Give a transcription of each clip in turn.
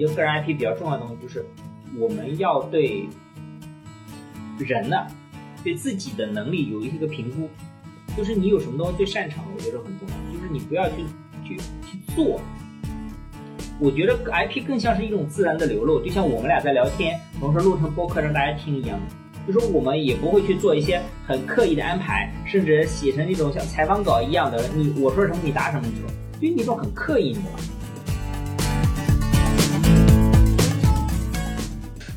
觉得个人 IP 比较重要的东西就是我们要对人呢，对自己的能力有一个评估，就是你有什么东西最擅长，我觉得很重要，就是你不要去去去做。我觉得 IP 更像是一种自然的流露，就像我们俩在聊天，同时录成播客让大家听一样。就是我们也不会去做一些很刻意的安排，甚至写成那种像采访稿一样的，你我说什么你答什么这种，就那种很刻意，你知道吗？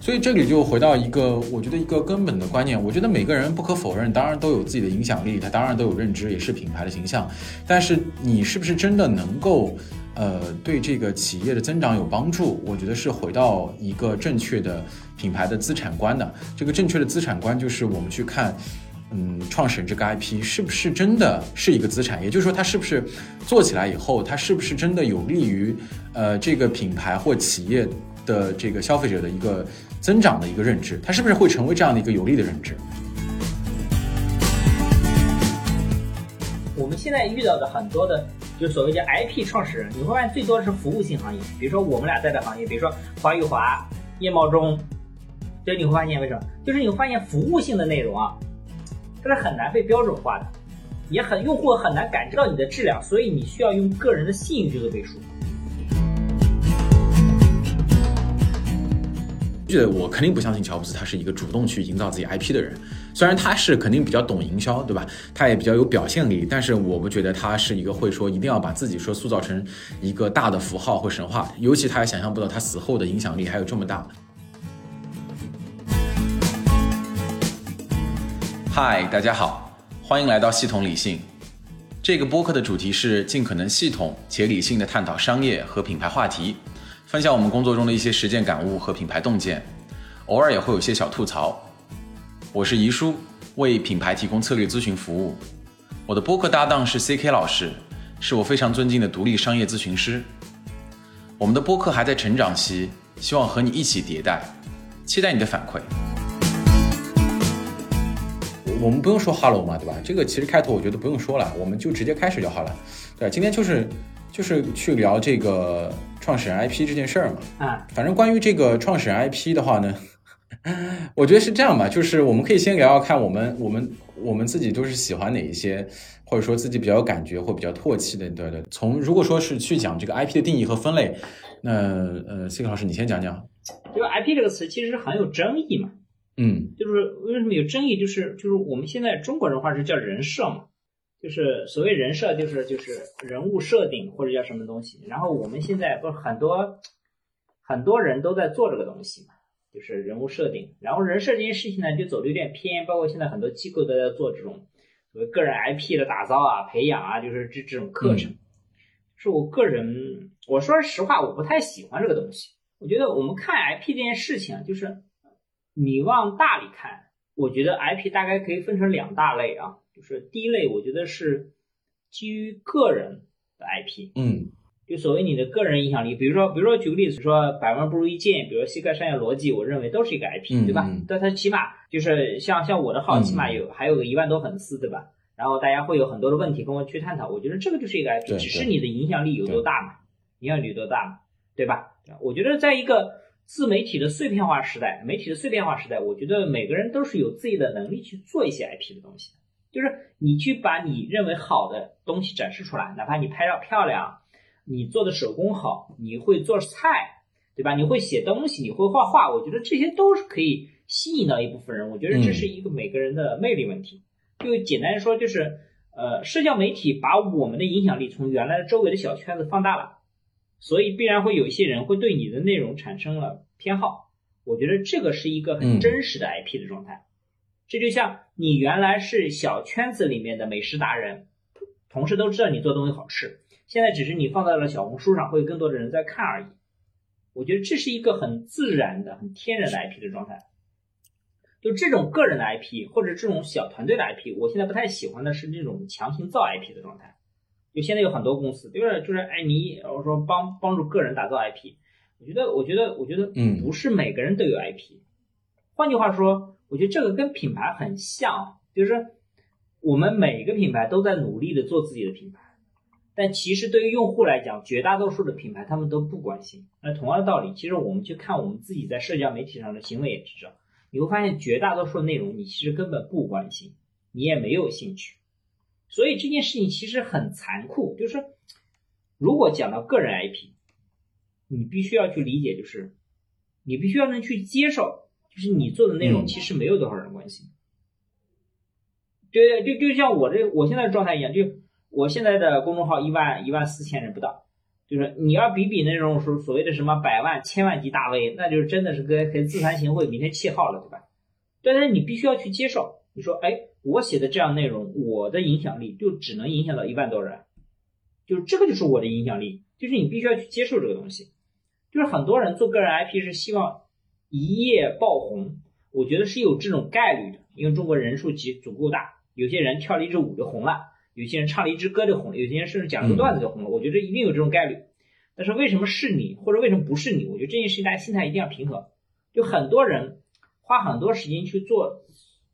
所以这里就回到一个，我觉得一个根本的观念。我觉得每个人不可否认，当然都有自己的影响力，他当然都有认知，也是品牌的形象。但是你是不是真的能够，呃，对这个企业的增长有帮助？我觉得是回到一个正确的品牌的资产观的。这个正确的资产观就是我们去看，嗯，创始人这个 IP 是不是真的是一个资产？也就是说，它是不是做起来以后，它是不是真的有利于，呃，这个品牌或企业的这个消费者的一个。增长的一个认知，它是不是会成为这样的一个有利的认知？我们现在遇到的很多的，就所谓叫 IP 创始人，你会发现最多的是服务性行业，比如说我们俩在的行业，比如说华玉华、叶茂中，所以你会发现为什么？就是你会发现服务性的内容啊，它是很难被标准化的，也很用户很难感知到你的质量，所以你需要用个人的信誉去做背书。我肯定不相信乔布斯他是一个主动去营造自己 IP 的人，虽然他是肯定比较懂营销，对吧？他也比较有表现力，但是我不觉得他是一个会说一定要把自己说塑造成一个大的符号或神话，尤其他也想象不到他死后的影响力还有这么大。嗨，大家好，欢迎来到系统理性。这个播客的主题是尽可能系统且理性的探讨商业和品牌话题。分享我们工作中的一些实践感悟和品牌洞见，偶尔也会有些小吐槽。我是怡叔，为品牌提供策略咨询服务。我的播客搭档是 CK 老师，是我非常尊敬的独立商业咨询师。我们的播客还在成长期，希望和你一起迭代，期待你的反馈。我们不用说 Hello 嘛，对吧？这个其实开头我觉得不用说了，我们就直接开始就好了。对，今天就是。就是去聊这个创始人 IP 这件事儿嘛。啊，反正关于这个创始人 IP 的话呢，我觉得是这样吧，就是我们可以先聊聊看，我们我们我们自己都是喜欢哪一些，或者说自己比较有感觉或比较唾弃的，对对。从如果说是去讲这个 IP 的定义和分类，那呃，C 克老师你先讲讲。这个 IP 这个词其实很有争议嘛。嗯，就是为什么有争议？就是就是我们现在中国人话是叫人设嘛。就是所谓人设，就是就是人物设定或者叫什么东西。然后我们现在不是很多很多人都在做这个东西嘛，就是人物设定。然后人设这件事情呢，就走的有点偏，包括现在很多机构都在做这种所谓个人 IP 的打造啊、培养啊，就是这这种课程。是我个人，我说实话，我不太喜欢这个东西。我觉得我们看 IP 这件事情啊，就是你往大里看，我觉得 IP 大概可以分成两大类啊。就是第一类，我觉得是基于个人的 IP，嗯，就所谓你的个人影响力，比如说，比如说举个例子，说百万不如一见，比如说西客商业逻辑，我认为都是一个 IP，对吧？但它起码就是像像我的号，起码有还有个一万多粉丝，对吧？然后大家会有很多的问题跟我去探讨，我觉得这个就是一个 IP，只是你的影响力有多大嘛？影响力有多大嘛？对吧？我觉得在一个自媒体的碎片化时代，媒体的碎片化时代，我觉得每个人都是有自己的能力去做一些 IP 的东西。就是你去把你认为好的东西展示出来，哪怕你拍照漂亮，你做的手工好，你会做菜，对吧？你会写东西，你会画画，我觉得这些都是可以吸引到一部分人。我觉得这是一个每个人的魅力问题。就简单说，就是呃，社交媒体把我们的影响力从原来的周围的小圈子放大了，所以必然会有一些人会对你的内容产生了偏好。我觉得这个是一个很真实的 IP 的状态。这就像你原来是小圈子里面的美食达人，同事都知道你做东西好吃，现在只是你放在了小红书上，会有更多的人在看而已。我觉得这是一个很自然的、很天然的 IP 的状态。就这种个人的 IP 或者这种小团队的 IP，我现在不太喜欢的是那种强行造 IP 的状态。就现在有很多公司，就是就是哎，你我说帮帮助个人打造 IP，我觉得我觉得我觉得嗯，不是每个人都有 IP。换句话说。我觉得这个跟品牌很像，就是我们每个品牌都在努力的做自己的品牌，但其实对于用户来讲，绝大多数的品牌他们都不关心。那同样的道理，其实我们去看我们自己在社交媒体上的行为也知道，你会发现绝大多数内容你其实根本不关心，你也没有兴趣。所以这件事情其实很残酷，就是如果讲到个人 IP，你必须要去理解，就是你必须要能去接受，就是你做的内容其实没有多少人关心。对对，就就像我这我现在状态一样，就。我现在的公众号一万一万四千人不到，就是你要比比那种所所谓的什么百万、千万级大 V，那就是真的是跟跟自惭形秽、明天弃号了，对吧？但是你必须要去接受，你说，哎，我写的这样内容，我的影响力就只能影响到一万多人，就是这个就是我的影响力，就是你必须要去接受这个东西。就是很多人做个人 IP 是希望一夜爆红，我觉得是有这种概率的，因为中国人数集足够大，有些人跳了一支舞就红了。有些人唱了一支歌就红了，有些人甚至讲了个段子就红了。我觉得一定有这种概率，但是为什么是你，或者为什么不是你？我觉得这件事情大家心态一定要平衡。就很多人花很多时间去做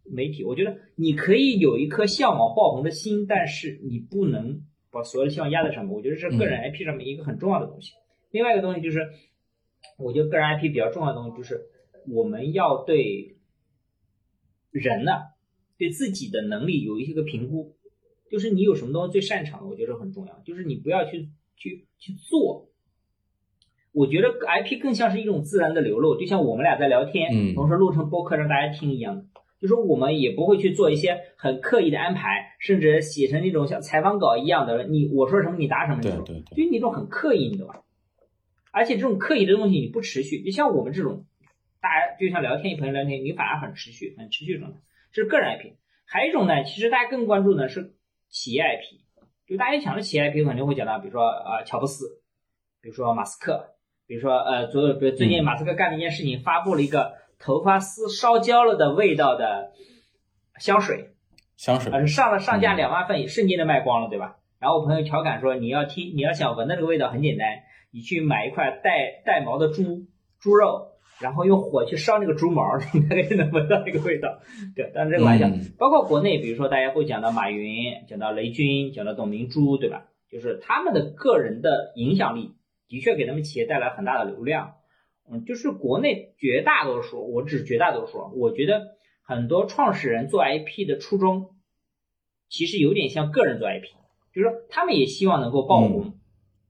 媒体，我觉得你可以有一颗向往爆红的心，但是你不能把所有的希望压在上面。我觉得是个人 IP 上面一个很重要的东西。另外一个东西就是，我觉得个人 IP 比较重要的东西就是我们要对人呢，对自己的能力有一些个评估。就是你有什么东西最擅长的，我觉得很重要。就是你不要去去去做，我觉得 IP 更像是一种自然的流露，就像我们俩在聊天，嗯，同时录成播客让大家听一样的。就是我们也不会去做一些很刻意的安排，甚至写成那种像采访稿一样的，你我说什么你答什么，对对对，就那种很刻意，你懂吧？而且这种刻意的东西你不持续，你像我们这种，大家就像聊天，朋友聊天，你反而很持续，很持续状态，这是个人 IP。还有一种呢，其实大家更关注的是。企业 IP，就大家讲的企业 IP 肯定会讲到，比如说呃乔布斯，比如说马斯克，比如说呃昨比如最近马斯克干了一件事情，发布了一个头发丝烧焦了的味道的香水，香水，呃上了上架两万份，瞬间就卖光了，对吧？然后我朋友调侃说，你要听你要想闻那个味道很简单，你去买一块带带毛的猪猪肉。然后用火去烧那个猪毛，你 大概就能闻到那个味道。对，但是这个玩笑，包括国内，比如说大家会讲到马云，讲到雷军，讲到董明珠，对吧？就是他们的个人的影响力，的确给他们企业带来很大的流量。嗯，就是国内绝大多数，我指绝大多数，我觉得很多创始人做 IP 的初衷，其实有点像个人做 IP，就是说他们也希望能够爆红，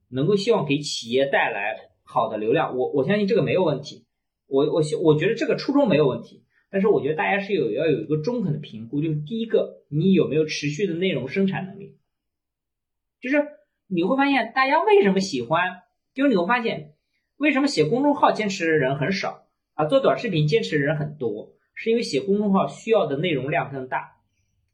能够希望给企业带来好的流量。我我相信这个没有问题。我我我觉得这个初衷没有问题，但是我觉得大家是有要有一个中肯的评估，就是第一个，你有没有持续的内容生产能力？就是你会发现大家为什么喜欢，就是你会发现为什么写公众号坚持的人很少啊，做短视频坚持的人很多，是因为写公众号需要的内容量更大，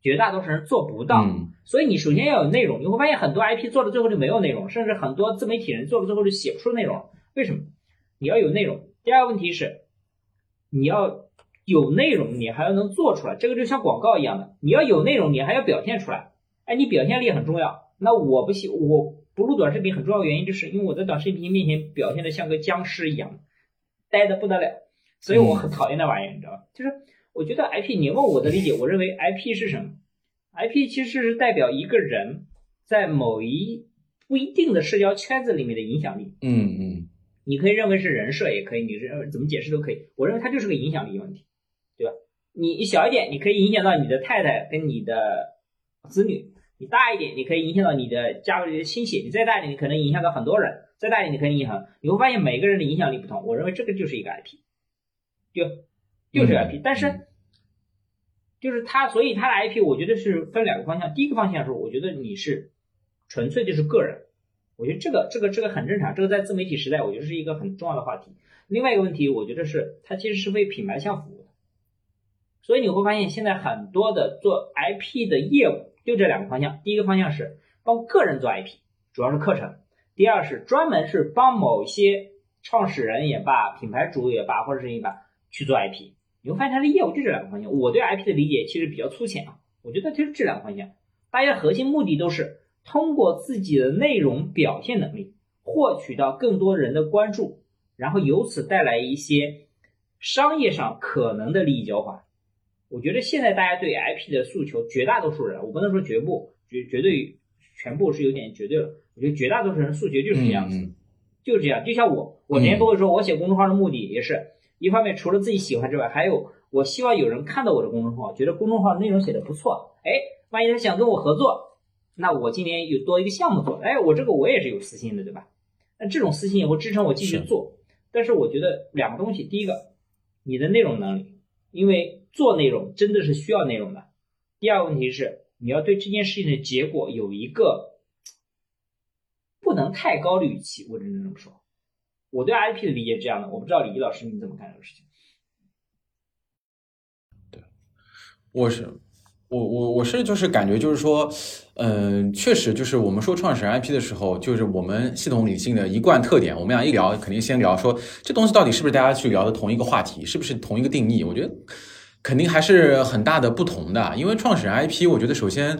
绝大多数人做不到，所以你首先要有内容，你会发现很多 IP 做到最后就没有内容，甚至很多自媒体人做到最后就写不出内容，为什么？你要有内容。第二个问题是，你要有内容，你还要能做出来。这个就像广告一样的，你要有内容，你还要表现出来。哎，你表现力很重要。那我不喜，我不录短视频很重要的原因，就是因为我在短视频面前表现的像个僵尸一样，呆的不得了，所以我很讨厌那玩意儿，你知道吧？就是我觉得 IP，你问我的理解，我认为 IP 是什么？IP 其实是代表一个人在某一不一定的社交圈子里面的影响力。嗯嗯。你可以认为是人设，也可以，你认为怎么解释都可以。我认为它就是个影响力问题，对吧？你小一点，你可以影响到你的太太跟你的子女；你大一点，你可以影响到你的家里的亲戚；你再大一点，你可能影响到很多人；再大一点，你可以影响。你会发现每个人的影响力不同。我认为这个就是一个 IP，就就是 IP。但是就是它，所以它的 IP，我觉得是分两个方向。第一个方向是，我觉得你是纯粹就是个人。我觉得这个这个这个很正常，这个在自媒体时代，我觉得是一个很重要的话题。另外一个问题，我觉得是它其实是为品牌向服务的，所以你会发现现在很多的做 IP 的业务就这两个方向。第一个方向是帮个人做 IP，主要是课程；第二是专门是帮某些创始人也罢、品牌主也罢或者是一般去做 IP。你会发现它的业务就这两个方向。我对 IP 的理解其实比较粗浅啊，我觉得就是这两个方向，大家核心目的都是。通过自己的内容表现能力，获取到更多人的关注，然后由此带来一些商业上可能的利益交换。我觉得现在大家对 IP 的诉求，绝大多数人，我不能说绝不绝绝对全部是有点绝对了。我觉得绝大多数人诉求就是这样子，就是这样。就像我，我之前都会说，我写公众号的目的也是一方面，除了自己喜欢之外，还有我希望有人看到我的公众号，觉得公众号内容写的不错，哎，万一他想跟我合作，那我今年有多一个项目做，哎，我这个我也是有私心的，对吧？那这种私心也会支撑我继续做。但是我觉得两个东西，第一个，你的内容能力，因为做内容真的是需要内容的；第二个问题是，你要对这件事情的结果有一个。不能太高的预期，我只能这么说。我对 IP 的理解是这样的，我不知道李毅老师你怎么看这个事情。对，我是我我我是就是感觉就是说，嗯，确实就是我们说创始人 IP 的时候，就是我们系统理性的一贯特点。我们俩一聊，肯定先聊说这东西到底是不是大家去聊的同一个话题，是不是同一个定义？我觉得肯定还是很大的不同的。因为创始人 IP，我觉得首先。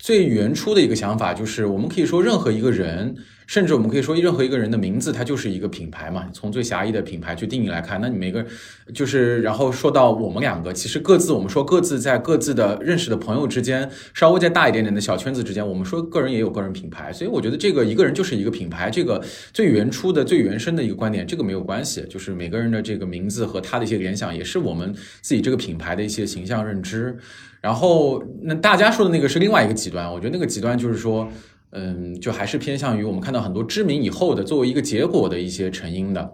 最原初的一个想法就是，我们可以说任何一个人。甚至我们可以说，任何一个人的名字，它就是一个品牌嘛。从最狭义的品牌去定义来看，那你每个就是，然后说到我们两个，其实各自我们说各自在各自的认识的朋友之间，稍微再大一点点的小圈子之间，我们说个人也有个人品牌。所以我觉得这个一个人就是一个品牌，这个最原初的、最原生的一个观点，这个没有关系。就是每个人的这个名字和他的一些联想，也是我们自己这个品牌的一些形象认知。然后那大家说的那个是另外一个极端，我觉得那个极端就是说。嗯，就还是偏向于我们看到很多知名以后的作为一个结果的一些成因的，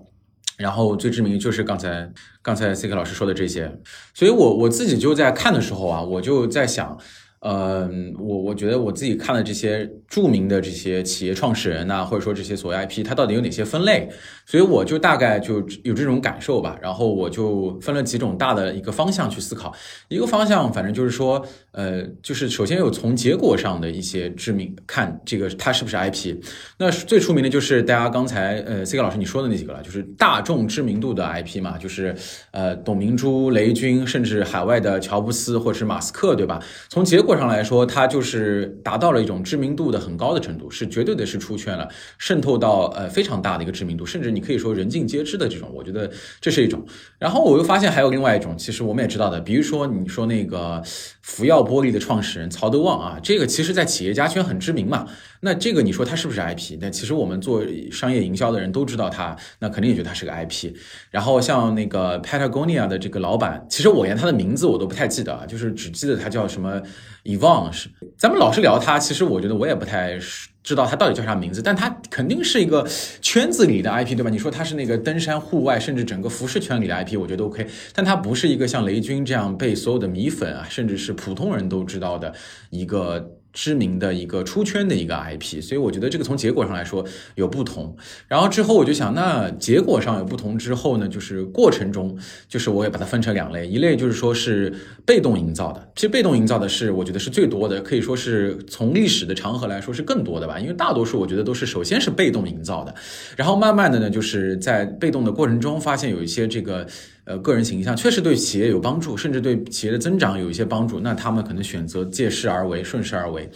然后最知名就是刚才刚才 C K 老师说的这些，所以我我自己就在看的时候啊，我就在想。嗯，我我觉得我自己看了这些著名的这些企业创始人呐，或者说这些所谓 IP，它到底有哪些分类？所以我就大概就有这种感受吧。然后我就分了几种大的一个方向去思考。一个方向，反正就是说，呃，就是首先有从结果上的一些知名看这个它是不是 IP。那最出名的就是大家刚才呃 C 哥老师你说的那几个了，就是大众知名度的 IP 嘛，就是呃董明珠、雷军，甚至海外的乔布斯或者是马斯克，对吧？从结果。上来说，它就是达到了一种知名度的很高的程度，是绝对的是出圈了，渗透到呃非常大的一个知名度，甚至你可以说人尽皆知的这种，我觉得这是一种。然后我又发现还有另外一种，其实我们也知道的，比如说你说那个福耀玻璃的创始人曹德旺啊，这个其实在企业家圈很知名嘛。那这个你说他是不是 IP？那其实我们做商业营销的人都知道他，那肯定也觉得他是个 IP。然后像那个 Patagonia 的这个老板，其实我连他的名字我都不太记得，就是只记得他叫什么 Evan。是咱们老是聊他，其实我觉得我也不太知道他到底叫啥名字，但他肯定是一个圈子里的 IP，对吧？你说他是那个登山户外，甚至整个服饰圈里的 IP，我觉得 OK。但他不是一个像雷军这样被所有的米粉啊，甚至是普通人都知道的一个。知名的一个出圈的一个 IP，所以我觉得这个从结果上来说有不同。然后之后我就想，那结果上有不同之后呢，就是过程中，就是我也把它分成两类，一类就是说是被动营造的。其实被动营造的是我觉得是最多的，可以说是从历史的长河来说是更多的吧。因为大多数我觉得都是首先是被动营造的，然后慢慢的呢，就是在被动的过程中发现有一些这个。呃，个人形象确实对企业有帮助，甚至对企业的增长有一些帮助。那他们可能选择借势而为，顺势而为。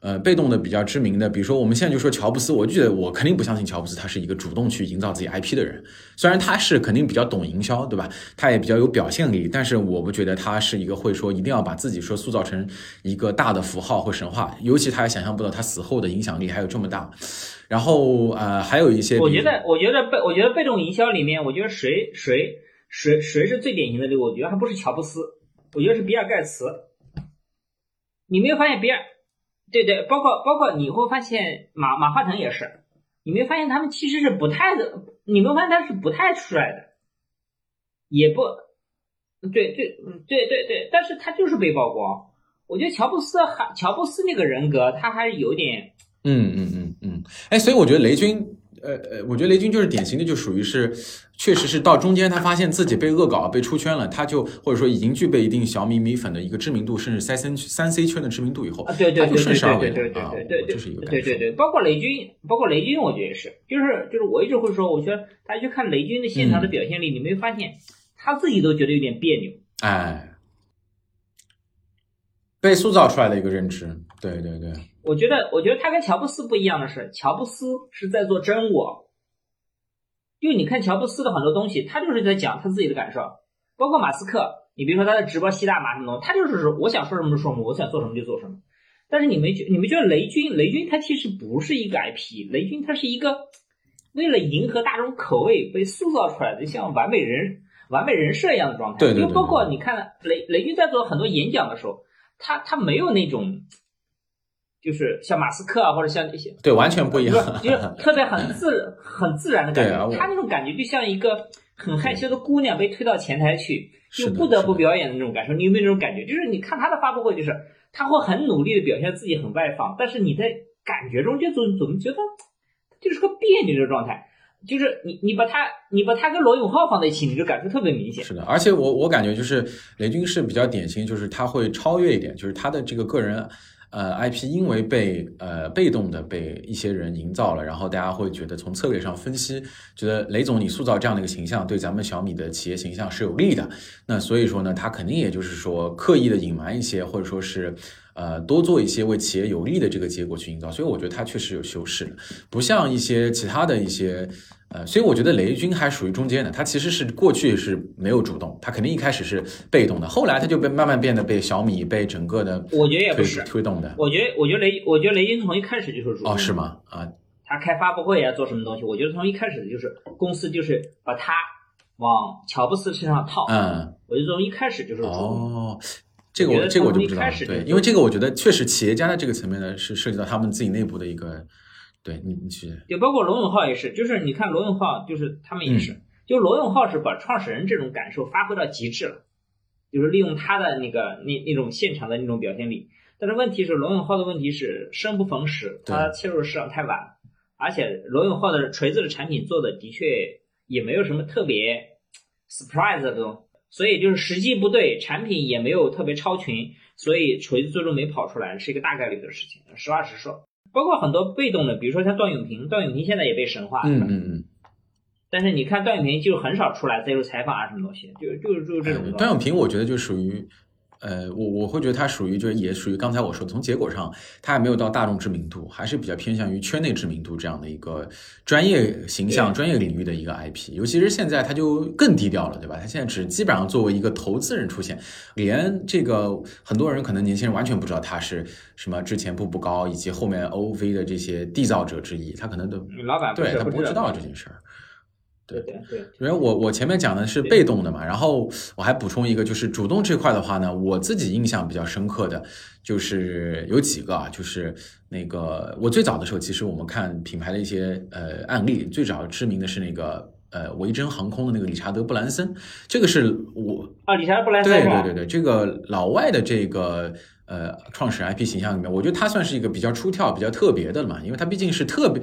呃，被动的比较知名的，比如说我们现在就说乔布斯，我就觉得我肯定不相信乔布斯他是一个主动去营造自己 IP 的人。虽然他是肯定比较懂营销，对吧？他也比较有表现力，但是我不觉得他是一个会说一定要把自己说塑造成一个大的符号或神话。尤其他也想象不到他死后的影响力还有这么大。然后呃，还有一些，我觉得，我觉得被我觉得被动营销里面，我觉得谁谁。谁谁是最典型的这个？我觉得还不是乔布斯，我觉得是比尔盖茨。你没有发现比尔？对对，包括包括你会发现马马化腾也是。你没有发现他们其实是不太的？你没有发现他是不太帅的？也不，对对对对对，但是他就是被曝光。我觉得乔布斯还乔布斯那个人格，他还是有点……嗯嗯嗯嗯，哎，所以我觉得雷军。呃呃，我觉得雷军就是典型的，就属于是，确实是到中间他发现自己被恶搞、被出圈了，他就或者说已经具备一定小米米粉的一个知名度，甚至三 C 三 C 圈的知名度以后，对对对对对对对对，这是一个对对对，包括雷军，包括雷军，我觉得也是，就是就是我一直会说，我觉得大家去看雷军的现场的表现力，你没发现他自己都觉得有点别扭，哎，被塑造出来的一个认知，对对对。我觉得，我觉得他跟乔布斯不一样的是，乔布斯是在做真我。就你看乔布斯的很多东西，他就是在讲他自己的感受。包括马斯克，你比如说他在直播吸大麻什么东西，他就是说我想说什么就说什么，我想做什么就做什么。但是你们觉你们觉得雷军雷军他其实不是一个 IP，雷军他是一个为了迎合大众口味被塑造出来的像完美人完美人设一样的状态。对对对。因为包括你看雷雷军在做很多演讲的时候，他他没有那种。就是像马斯克啊，或者像一些对，完全不一样，就是特别很自 很自然的感觉。他那种感觉就像一个很害羞的姑娘被推到前台去，就不得不表演的那种感受。你有没有那种感觉？就是你看他的发布会，就是他会很努力的表现自己很外放，但是你在感觉中就总总觉得就是个别扭的状态。就是你你把他你把他跟罗永浩放在一起，你就感受特别明显。是的，而且我我感觉就是雷军是比较典型，就是他会超越一点，就是他的这个个人。呃，IP 因为被呃被动的被一些人营造了，然后大家会觉得从策略上分析，觉得雷总你塑造这样的一个形象，对咱们小米的企业形象是有利的。那所以说呢，他肯定也就是说刻意的隐瞒一些，或者说是呃多做一些为企业有利的这个结果去营造。所以我觉得他确实有修饰的，不像一些其他的一些。呃，所以我觉得雷军还属于中间的，他其实是过去是没有主动，他肯定一开始是被动的，后来他就被慢慢变得被小米被整个的，我觉得也不是推动的。我觉得，我觉得雷，我觉得雷军从一开始就是主动。哦，是吗？啊，他开发布会啊，做什么东西？我觉得从一开始就是公司就是把他往乔布斯身上套。嗯，我觉得从一开始就是哦，这个我这个我就不知道了。对，因为这个我觉得确实企业家的这个层面呢，是涉及到他们自己内部的一个。对你，你去就包括罗永浩也是，就是你看罗永浩，就是他们也是，就罗永浩是把创始人这种感受发挥到极致了，就是利用他的那个那那种现场的那种表现力。但是问题是，罗永浩的问题是生不逢时，他切入市场太晚，而且罗永浩的锤子的产品做的的确也没有什么特别 surprise 的这种，所以就是时机不对，产品也没有特别超群，所以锤子最终没跑出来，是一个大概率的事情，实话实说。包括很多被动的，比如说像段永平，段永平现在也被神化，嗯嗯嗯。但是你看段永平就很少出来接受采访啊，什么东西，就就就这种。段永平我觉得就属于。呃，我我会觉得它属于就是也属于刚才我说的，从结果上它还没有到大众知名度，还是比较偏向于圈内知名度这样的一个专业形象、专业领域的一个 IP。尤其是现在它就更低调了，对吧？它现在只基本上作为一个投资人出现，连这个很多人可能年轻人完全不知道他是什么之前步步高以及后面 OV 的这些缔造者之一，他可能都老板对他不知道这件事儿。对对对，因为我我前面讲的是被动的嘛，然后我还补充一个，就是主动这块的话呢，我自己印象比较深刻的，就是有几个啊，就是那个我最早的时候，其实我们看品牌的一些呃案例，最早知名的是那个呃维珍航空的那个理查德布兰森，这个是我啊，理查德布兰森对对对对，这个老外的这个。呃，创始人 IP 形象里面，我觉得他算是一个比较出挑、比较特别的了嘛，因为他毕竟是特别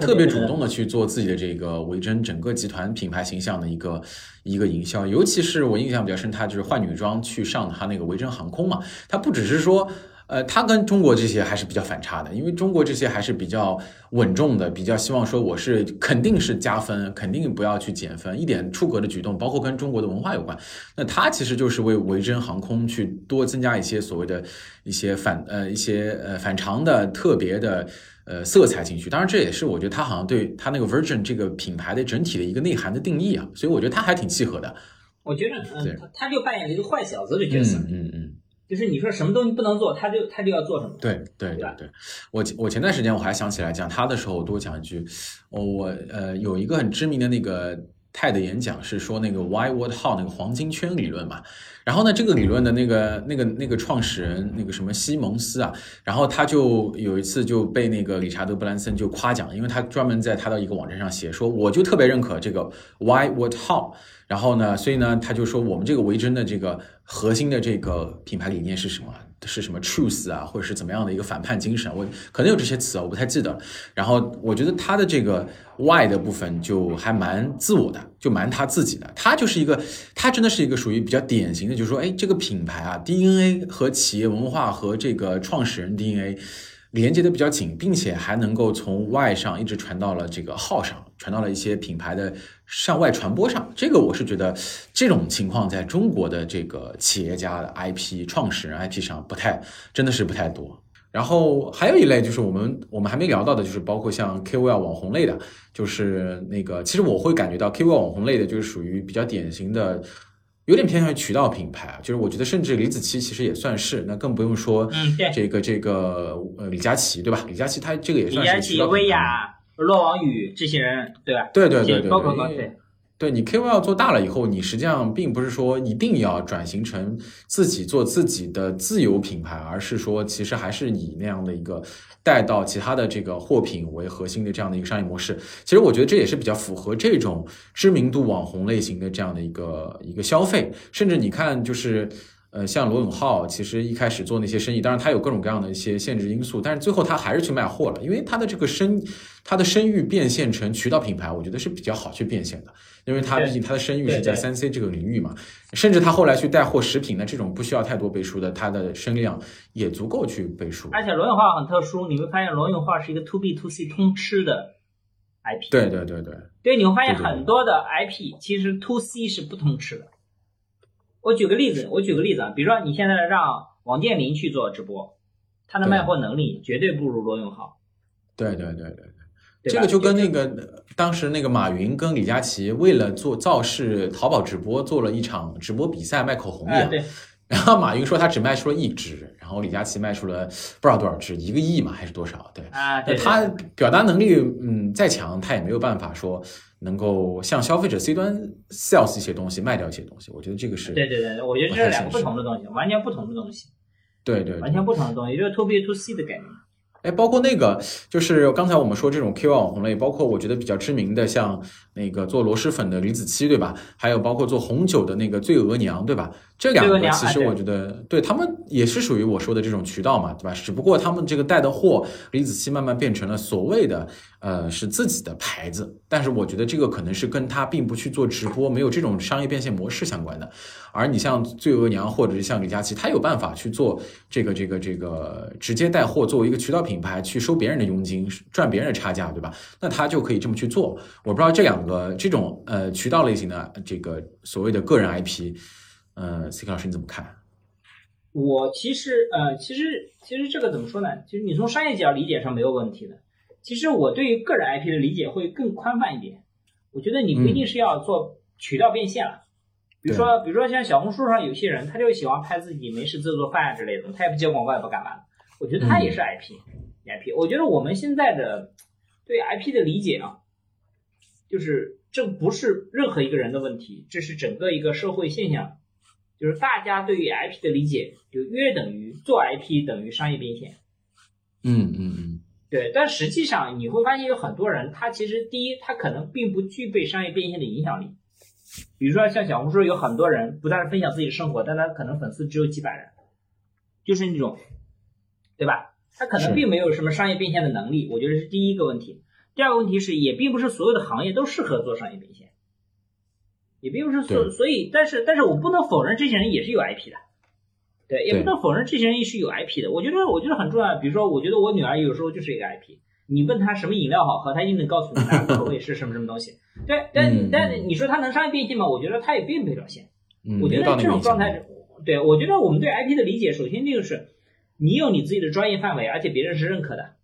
特别主动的去做自己的这个维珍整个集团品牌形象的一个一个营销，尤其是我印象比较深，他就是换女装去上他那个维珍航空嘛，他不只是说。呃，它跟中国这些还是比较反差的，因为中国这些还是比较稳重的，比较希望说我是肯定是加分，肯定不要去减分，一点出格的举动，包括跟中国的文化有关。那它其实就是为维珍航空去多增加一些所谓的一些反呃一些呃反常的特别的呃色彩进去。当然，这也是我觉得他好像对他那个 Virgin 这个品牌的整体的一个内涵的定义啊，所以我觉得他还挺契合的。我觉得，嗯，他他就扮演了一个坏小子的角色。嗯嗯。就是你说什么东西不能做，他就他就要做什么。对对对对，我我前段时间我还想起来讲他的时候，我多讲一句，我我呃有一个很知名的那个泰的演讲是说那个 Why What How 那个黄金圈理论嘛。然后呢，这个理论的那个那个那个创始人那个什么西蒙斯啊，然后他就有一次就被那个理查德布兰森就夸奖，因为他专门在他的一个网站上写说，我就特别认可这个 Why What How。然后呢，所以呢，他就说我们这个维珍的这个核心的这个品牌理念是什么？是什么 truth 啊，或者是怎么样的一个反叛精神？我可能有这些词啊，我不太记得。然后我觉得他的这个 why 的部分就还蛮自我的，就蛮他自己的。他就是一个，他真的是一个属于比较典型的，就是说，哎，这个品牌啊，DNA 和企业文化和这个创始人 DNA。连接的比较紧，并且还能够从 Y 上一直传到了这个号上，传到了一些品牌的向外传播上。这个我是觉得这种情况在中国的这个企业家的 IP 创始人 IP 上不太，真的是不太多。然后还有一类就是我们我们还没聊到的，就是包括像 KOL 网红类的，就是那个其实我会感觉到 KOL 网红类的，就是属于比较典型的。有点偏向于渠道品牌啊，就是我觉得甚至李子柒其实也算是，那更不用说嗯，这个这个呃李佳琦对吧？李佳琦他这个也李佳琦、薇娅、骆王宇这些人对吧？对对对对，包括对。对你 KOL 做大了以后，你实际上并不是说一定要转型成自己做自己的自有品牌，而是说其实还是以那样的一个带到其他的这个货品为核心的这样的一个商业模式。其实我觉得这也是比较符合这种知名度网红类型的这样的一个一个消费。甚至你看，就是呃，像罗永浩，其实一开始做那些生意，当然他有各种各样的一些限制因素，但是最后他还是去卖货了，因为他的这个声他的声誉变现成渠道品牌，我觉得是比较好去变现的。因为他毕竟他的声誉是在三 C 这个领域嘛，甚至他后来去带货食品的这种不需要太多背书的，他的声量也足够去背书。而且罗永浩很特殊，你会发现罗永浩是一个 To B To C 通吃的 IP。对对对对。对，你会发现很多的 IP 其实 To C 是不通吃的。我举个例子，我举个例子啊，比如说你现在让王健林去做直播，他的卖货能力绝对不如罗永浩。对对对对。这个就跟那个当时那个马云跟李佳琦为了做造势淘宝直播做了一场直播比赛卖口红一样，然后马云说他只卖出了一只，然后李佳琦卖出了不知道多少只，一个亿嘛还是多少？对啊，他表达能力嗯再强，他也没有办法说能够向消费者 C 端 sales 一些东西卖掉一些东西。我觉得这个是对对对，我觉得这是两个不同的东西，完全不同的东西。对对，完全不同的东西，就是 to B to C 的概念。哎，包括那个，就是刚才我们说这种 KOL 网红类，包括我觉得比较知名的，像那个做螺蛳粉的李子柒，对吧？还有包括做红酒的那个醉额娘，对吧？这两个其实我觉得，对他们也是属于我说的这种渠道嘛，对吧？只不过他们这个带的货，李子柒慢慢变成了所谓的呃是自己的牌子，但是我觉得这个可能是跟他并不去做直播，没有这种商业变现模式相关的。而你像醉额娘或者是像李佳琦，他有办法去做这个这个这个直接带货，作为一个渠道品牌去收别人的佣金，赚别人的差价，对吧？那他就可以这么去做。我不知道这两个这种呃渠道类型的这个所谓的个人 IP。呃，C 老师你怎么看？我其实呃，其实其实这个怎么说呢？其实你从商业角度理解上没有问题的。其实我对于个人 IP 的理解会更宽泛一点。我觉得你不一定是要做渠道变现了。比如说，比如说像小红书上有些人，他就喜欢拍自己没事做做饭啊之类的，他也不接广告，也不干嘛的。我觉得他也是 IP，IP。我觉得我们现在的对 IP 的理解啊，就是这不是任何一个人的问题，这是整个一个社会现象。就是大家对于 IP 的理解，就约等于做 IP 等于商业变现。嗯嗯嗯，对。但实际上你会发现有很多人，他其实第一，他可能并不具备商业变现的影响力。比如说像小红书有很多人不断分享自己的生活，但他可能粉丝只有几百人，就是那种，对吧？他可能并没有什么商业变现的能力。我觉得是第一个问题。第二个问题是，也并不是所有的行业都适合做商业变现。也并不是所所以，但是但是我不能否认这些人也是有 IP 的，对，也不能否认这些人也是有 IP 的。我觉得我觉得很重要。比如说，我觉得我女儿有时候就是一个 IP。你问她什么饮料好喝，她一定能告诉你哪个口味是什么什么东西。对，但但你说她能商业变现吗？我觉得她也并没表现。我觉得这种状态，对我觉得我们对 IP 的理解，首先就是你有你自己的专业范围，而且别人是认可的，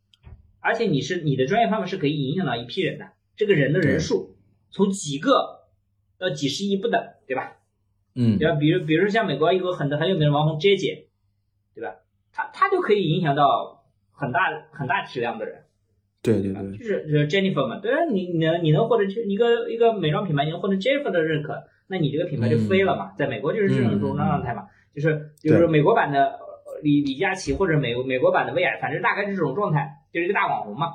而且你是你的专业范围是可以影响到一批人的。这个人的人数从几个。到几十亿不等，对吧？嗯，对吧？比如，比如像美国一个很很有名的网红 J 姐，对吧？他他就可以影响到很大很大体量的人。对对对，就是就是 Jennifer 嘛，对吧？你你能你能获得一个一个美妆品牌，你能获得 Jennifer 的认可，那你这个品牌就飞了嘛。在美国就是这种这种状态嘛，就是就是美国版的李李佳琦或者美美国版的薇娅，反正大概是这种状态，就是一个大网红嘛。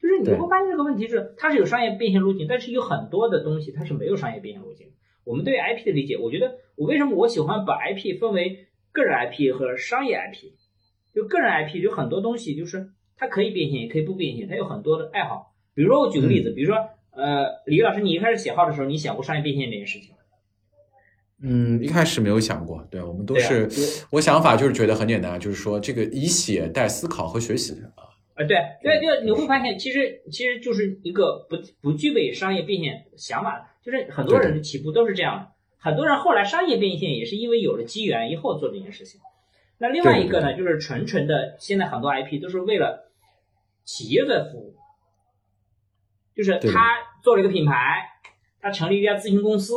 就是你会发现这个问题是，它是有商业变现路径，但是有很多的东西它是没有商业变现路径。我们对 IP 的理解，我觉得我为什么我喜欢把 IP 分为个人 IP 和商业 IP？就个人 IP 有很多东西，就是它可以变现，也可以不变现，它有很多的爱好。比如说我举个例子，比如说呃，李老师，你一开始写号的时候，你想过商业变现这件事情吗？嗯，一开始没有想过。对，我们都是我想法就是觉得很简单，就是说这个以写带思考和学习啊。啊，对对对，你会发现，其实其实就是一个不不具备商业变现想法，就是很多人的起步都是这样的。很多人后来商业变现也是因为有了机缘以后做这件事情。那另外一个呢，就是纯纯的，现在很多 IP 都是为了企业在服务，就是他做了一个品牌，他成立一家咨询公司，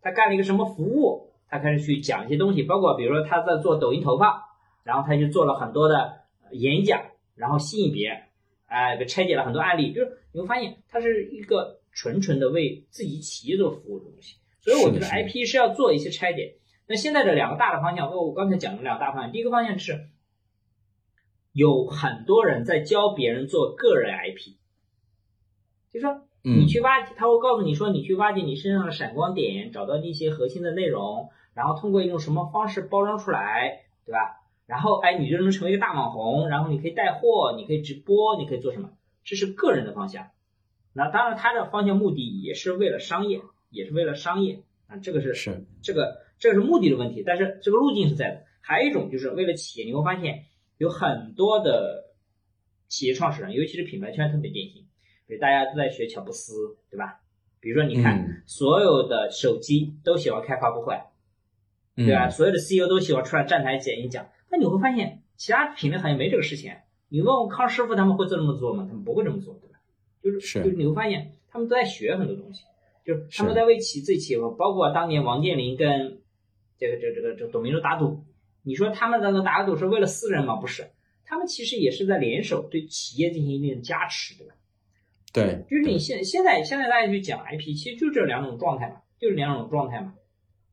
他干了一个什么服务，他开始去讲一些东西，包括比如说他在做抖音投放，然后他就做了很多的演讲，然后吸引别人，哎，拆解了很多案例，就是你会发现它是一个纯纯的为自己企业做服务的东西。所以我觉得 IP 是要做一些拆解。那现在的两个大的方向，我刚才讲的两个大方向，第一个方向是有很多人在教别人做个人 IP，就说你去挖，他会告诉你说，你去挖掘你身上的闪光点，找到那些核心的内容，然后通过一种什么方式包装出来，对吧？然后哎，你就能成为一个大网红，然后你可以带货，你可以直播，你可以做什么？这是个人的方向。那当然，他的方向目的也是为了商业，也是为了商业啊，这个是是这个这个是目的的问题，但是这个路径是在的。还有一种就是为了企业，你会发现。有很多的企业创始人，尤其是品牌圈特别典型，比如大家都在学乔布斯，对吧？比如说你看，所有的手机都喜欢开发布会，对吧？所有的 CEO 都喜欢出来站台讲一讲。那你会发现，其他品类好像没这个事情。你问问康师傅，他们会这么做吗？他们不会这么做，对吧？就是就是你会发现，他们都在学很多东西，就是他们在为企自己企业，包括当年王健林跟这个这个这个这董明珠打赌。你说他们在那打赌是为了私人吗？不是，他们其实也是在联手对企业进行一定的加持，对吧？对，就是你现现在现在大家去讲 IP，其实就这两种状态嘛，就是两种状态嘛。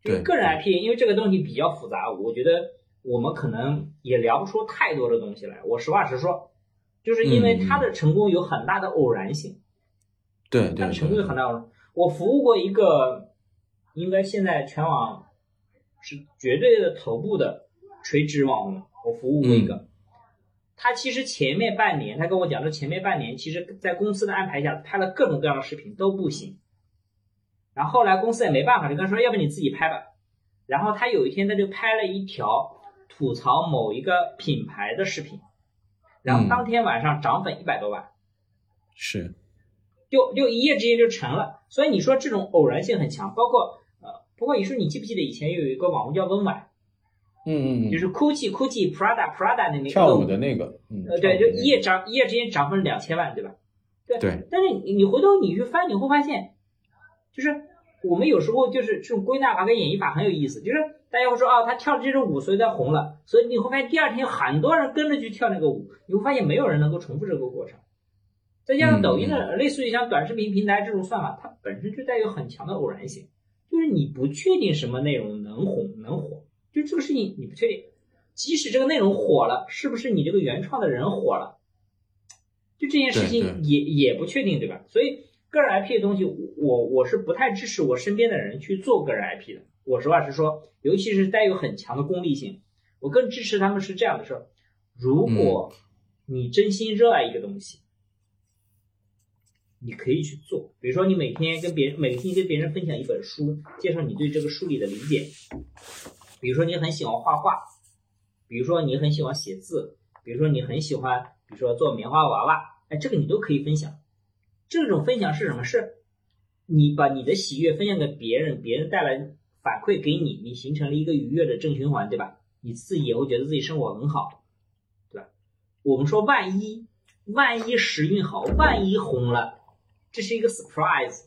就是个人 IP，因为这个东西比较复杂，我觉得我们可能也聊不出太多的东西来。我实话实说，就是因为他的成功有很大的偶然性。对对，他的成功有很大偶然。我服务过一个，应该现在全网是绝对的头部的。垂直网红，我服务过一个，他其实前面半年，他跟我讲说前面半年，其实在公司的安排下拍了各种各样的视频都不行，然后后来公司也没办法，就跟他说，要不你自己拍吧。然后他有一天他就拍了一条吐槽某一个品牌的视频，然后当天晚上涨粉一百多万，是，就就一夜之间就成了。所以你说这种偶然性很强，包括呃，不过你说你记不记得以前有一个网红叫温婉？嗯嗯嗯，就是 Gucci Gucci Prada Prada 的那个跳舞的那个，呃对，就一夜涨一夜之间涨粉两千万，对吧？对对。但是你你回头你去翻，你会发现，就是我们有时候就是这种归纳法跟演绎法很有意思，就是大家会说啊，他跳这支舞所以他红了，所以你会发现第二天很多人跟着去跳那个舞，你会发现没有人能够重复这个过程。再加上抖音的类似于像短视频平台这种算法，它本身就带有很强的偶然性，就是你不确定什么内容能红能火。就这个事情你不确定，即使这个内容火了，是不是你这个原创的人火了？就这件事情也也不确定，对吧？所以个人 IP 的东西，我我是不太支持我身边的人去做个人 IP 的。我实话实说，尤其是带有很强的功利性，我更支持他们是这样的事儿：如果你真心热爱一个东西，你可以去做。比如说，你每天跟别人每天跟别人分享一本书，介绍你对这个书里的理解。比如说你很喜欢画画，比如说你很喜欢写字，比如说你很喜欢，比如说做棉花娃娃，哎，这个你都可以分享。这种分享是什么？是你把你的喜悦分享给别人，别人带来反馈给你，你形成了一个愉悦的正循环，对吧？你自己也会觉得自己生活很好，对吧？我们说万一万一时运好，万一红了，这是一个 surprise。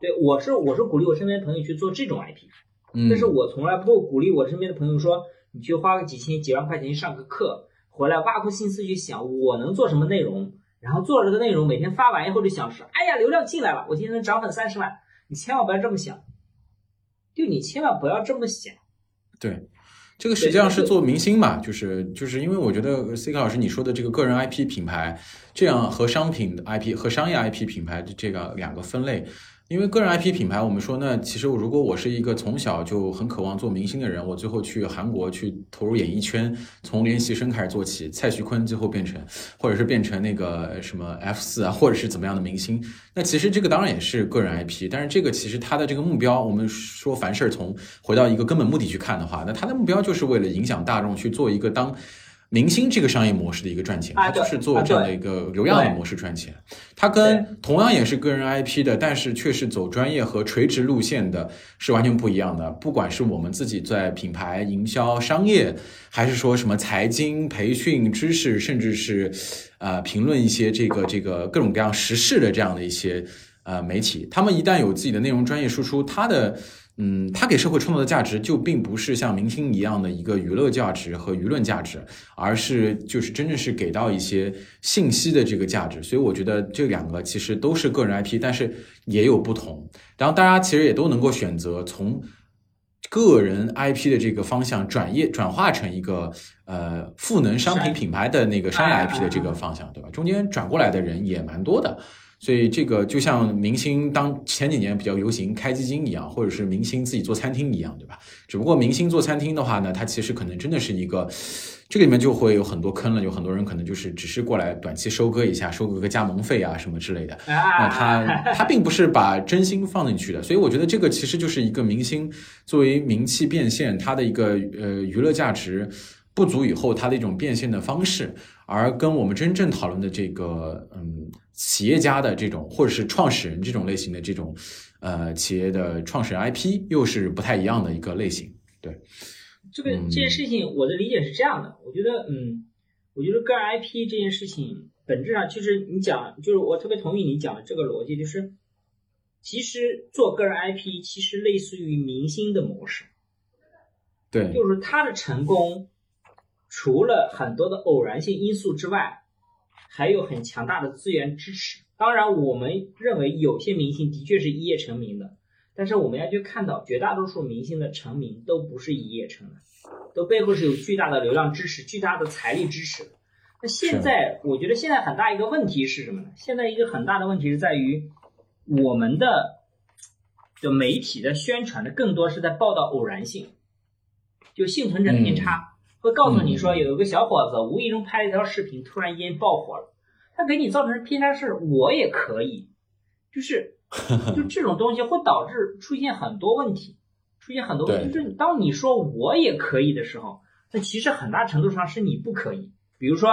对我是我是鼓励我身边的朋友去做这种 IP。但是我从来不会鼓励我身边的朋友说，你去花个几千几万块钱去上个课，回来挖空心思去想我能做什么内容，然后做了这个内容，每天发完以后就想是，哎呀，流量进来了，我今天能涨粉三十万。你千万不要这么想，就你千万不要这么想。对，这个实际上是做明星嘛，就是就是因为我觉得 C K 老师你说的这个个人 IP 品牌，这样和商品 IP 和商业 IP 品牌的这个两个分类。因为个人 IP 品牌，我们说呢，其实如果我是一个从小就很渴望做明星的人，我最后去韩国去投入演艺圈，从练习生开始做起，蔡徐坤最后变成，或者是变成那个什么 F 四啊，或者是怎么样的明星，那其实这个当然也是个人 IP，但是这个其实他的这个目标，我们说凡事从回到一个根本目的去看的话，那他的目标就是为了影响大众去做一个当。明星这个商业模式的一个赚钱，它就是做这样的一个流量的模式赚钱。它跟同样也是个人 IP 的，但是却是走专业和垂直路线的，是完全不一样的。不管是我们自己在品牌营销、商业，还是说什么财经、培训、知识，甚至是呃评论一些这个这个各种各样时事的这样的一些呃媒体，他们一旦有自己的内容专业输出，它的嗯，它给社会创造的价值就并不是像明星一样的一个娱乐价值和舆论价值，而是就是真正是给到一些信息的这个价值。所以我觉得这两个其实都是个人 IP，但是也有不同。然后大家其实也都能够选择从个人 IP 的这个方向转业转化成一个呃赋能商品品牌的那个商业 IP 的这个方向，对吧？中间转过来的人也蛮多的。所以这个就像明星当前几年比较流行开基金一样，或者是明星自己做餐厅一样，对吧？只不过明星做餐厅的话呢，它其实可能真的是一个，这个里面就会有很多坑了，有很多人可能就是只是过来短期收割一下，收割个加盟费啊什么之类的。那他他并不是把真心放进去的，所以我觉得这个其实就是一个明星作为名气变现，它的一个呃娱乐价值不足以后，它的一种变现的方式。而跟我们真正讨论的这个，嗯，企业家的这种，或者是创始人这种类型的这种，呃，企业的创始人 IP 又是不太一样的一个类型。对，这个这件事情，我的理解是这样的，我觉得，嗯，我觉得个人 IP 这件事情本质上，其实你讲，就是我特别同意你讲的这个逻辑，就是其实做个人 IP 其实类似于明星的模式，对，就是他的成功。除了很多的偶然性因素之外，还有很强大的资源支持。当然，我们认为有些明星的确是一夜成名的，但是我们要去看到，绝大多数明星的成名都不是一夜成的，都背后是有巨大的流量支持、巨大的财力支持。那现在，我觉得现在很大一个问题是什么呢？现在一个很大的问题是在于我们的的媒体的宣传的更多是在报道偶然性，就幸存者偏差。会告诉你说，有一个小伙子无意中拍了一条视频，突然间爆火了。他给你造成偏差是，我也可以，就是，就这种东西会导致出现很多问题，出现很多问题。就是当你说我也可以的时候，那其实很大程度上是你不可以。比如说，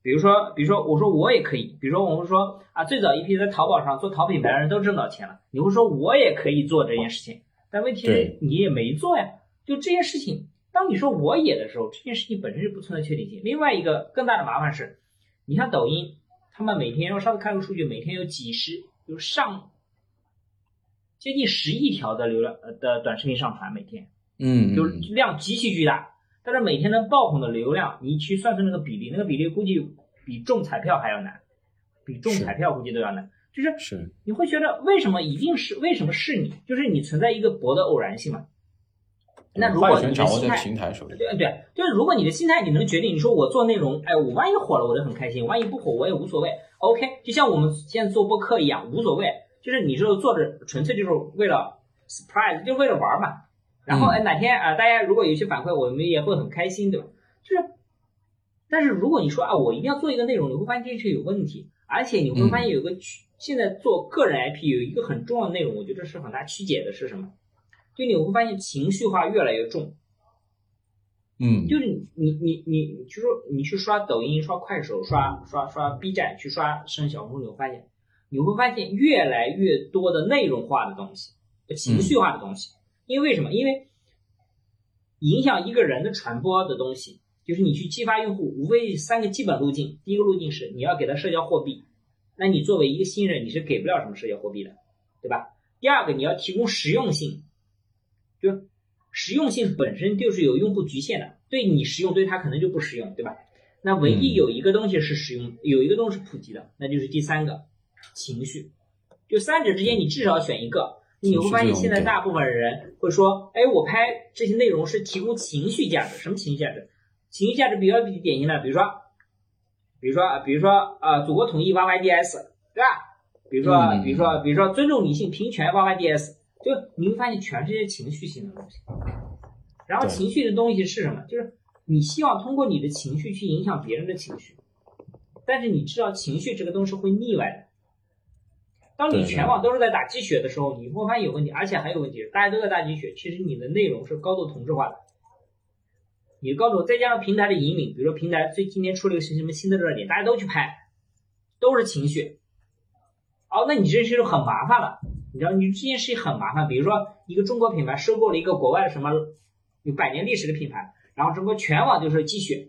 比如说，比如说，我说我也可以。比如说，我们说啊，最早一批在淘宝上做淘品牌的人都挣到钱了，你会说我也可以做这件事情，但问题是你也没做呀。就这件事情。当你说我也的时候，这件事情本身就不存在确定性。另外一个更大的麻烦是，你像抖音，他们每天我上次看个数据，每天有几十，有上接近十亿条的流量呃的短视频上传，每天，嗯，就是量极其巨大。但是每天能爆红的流量，你去算算那个比例，那个比例估计比中彩票还要难，比中彩票估计都要难。就是是，你会觉得为什么一定是为什么是你？就是你存在一个博的偶然性嘛。那如果你的心态，对对，就是如果你的心态你能决定，你说我做内容，哎，我万一火了，我就很开心；万一不火，我也无所谓。OK，就像我们现在做播客一样，无所谓。就是你是做着纯粹就是为了 surprise，就为了玩嘛。然后哎，哪天啊，大家如果有些反馈，我们也会很开心，对吧？就是，但是如果你说啊，我一定要做一个内容，你会发现这是有问题，而且你会发现有个曲，现在做个人 IP 有一个很重要的内容，我觉得是很大曲解的，是什么？就你会发现情绪化越来越重，嗯，就是你你你你，就说你去刷抖音、刷快手、刷刷刷 B 站、去刷生小红书，你会发现，你会发现越来越多的内容化的东西，情绪化的东西。因为为什么？因为影响一个人的传播的东西，就是你去激发用户，无非三个基本路径。第一个路径是你要给他社交货币，那你作为一个新人，你是给不了什么社交货币的，对吧？第二个你要提供实用性。就实用性本身就是有用户局限的，对你实用，对他可能就不实用，对吧？那唯一有一个东西是实用，有一个东西是普及的，那就是第三个情绪。就三者之间，你至少选一个。你会发现现在大部分人会说，哎，我拍这些内容是提供情绪价值。什么情绪价值？情绪价值比较典型的，比如说，比如说，比如说啊，祖国统一 YYDS，对吧？比如说，比如说，比如说尊重女性平权 YYDS。就你会发现全是些情绪性的东西，然后情绪的东西是什么？就是你希望通过你的情绪去影响别人的情绪，但是你知道情绪这个东西会腻歪的。当你全网都是在打鸡血的时候，你会发现有问题，而且还有问题，大家都在打鸡血，其实你的内容是高度同质化的。你的高度再加上平台的引领，比如说平台最今天出了一个什么新的热点，大家都去拍，都是情绪。哦，那你这就很麻烦了。你知道，你这件事情很麻烦。比如说，一个中国品牌收购了一个国外的什么有百年历史的品牌，然后整个全网就是鸡血，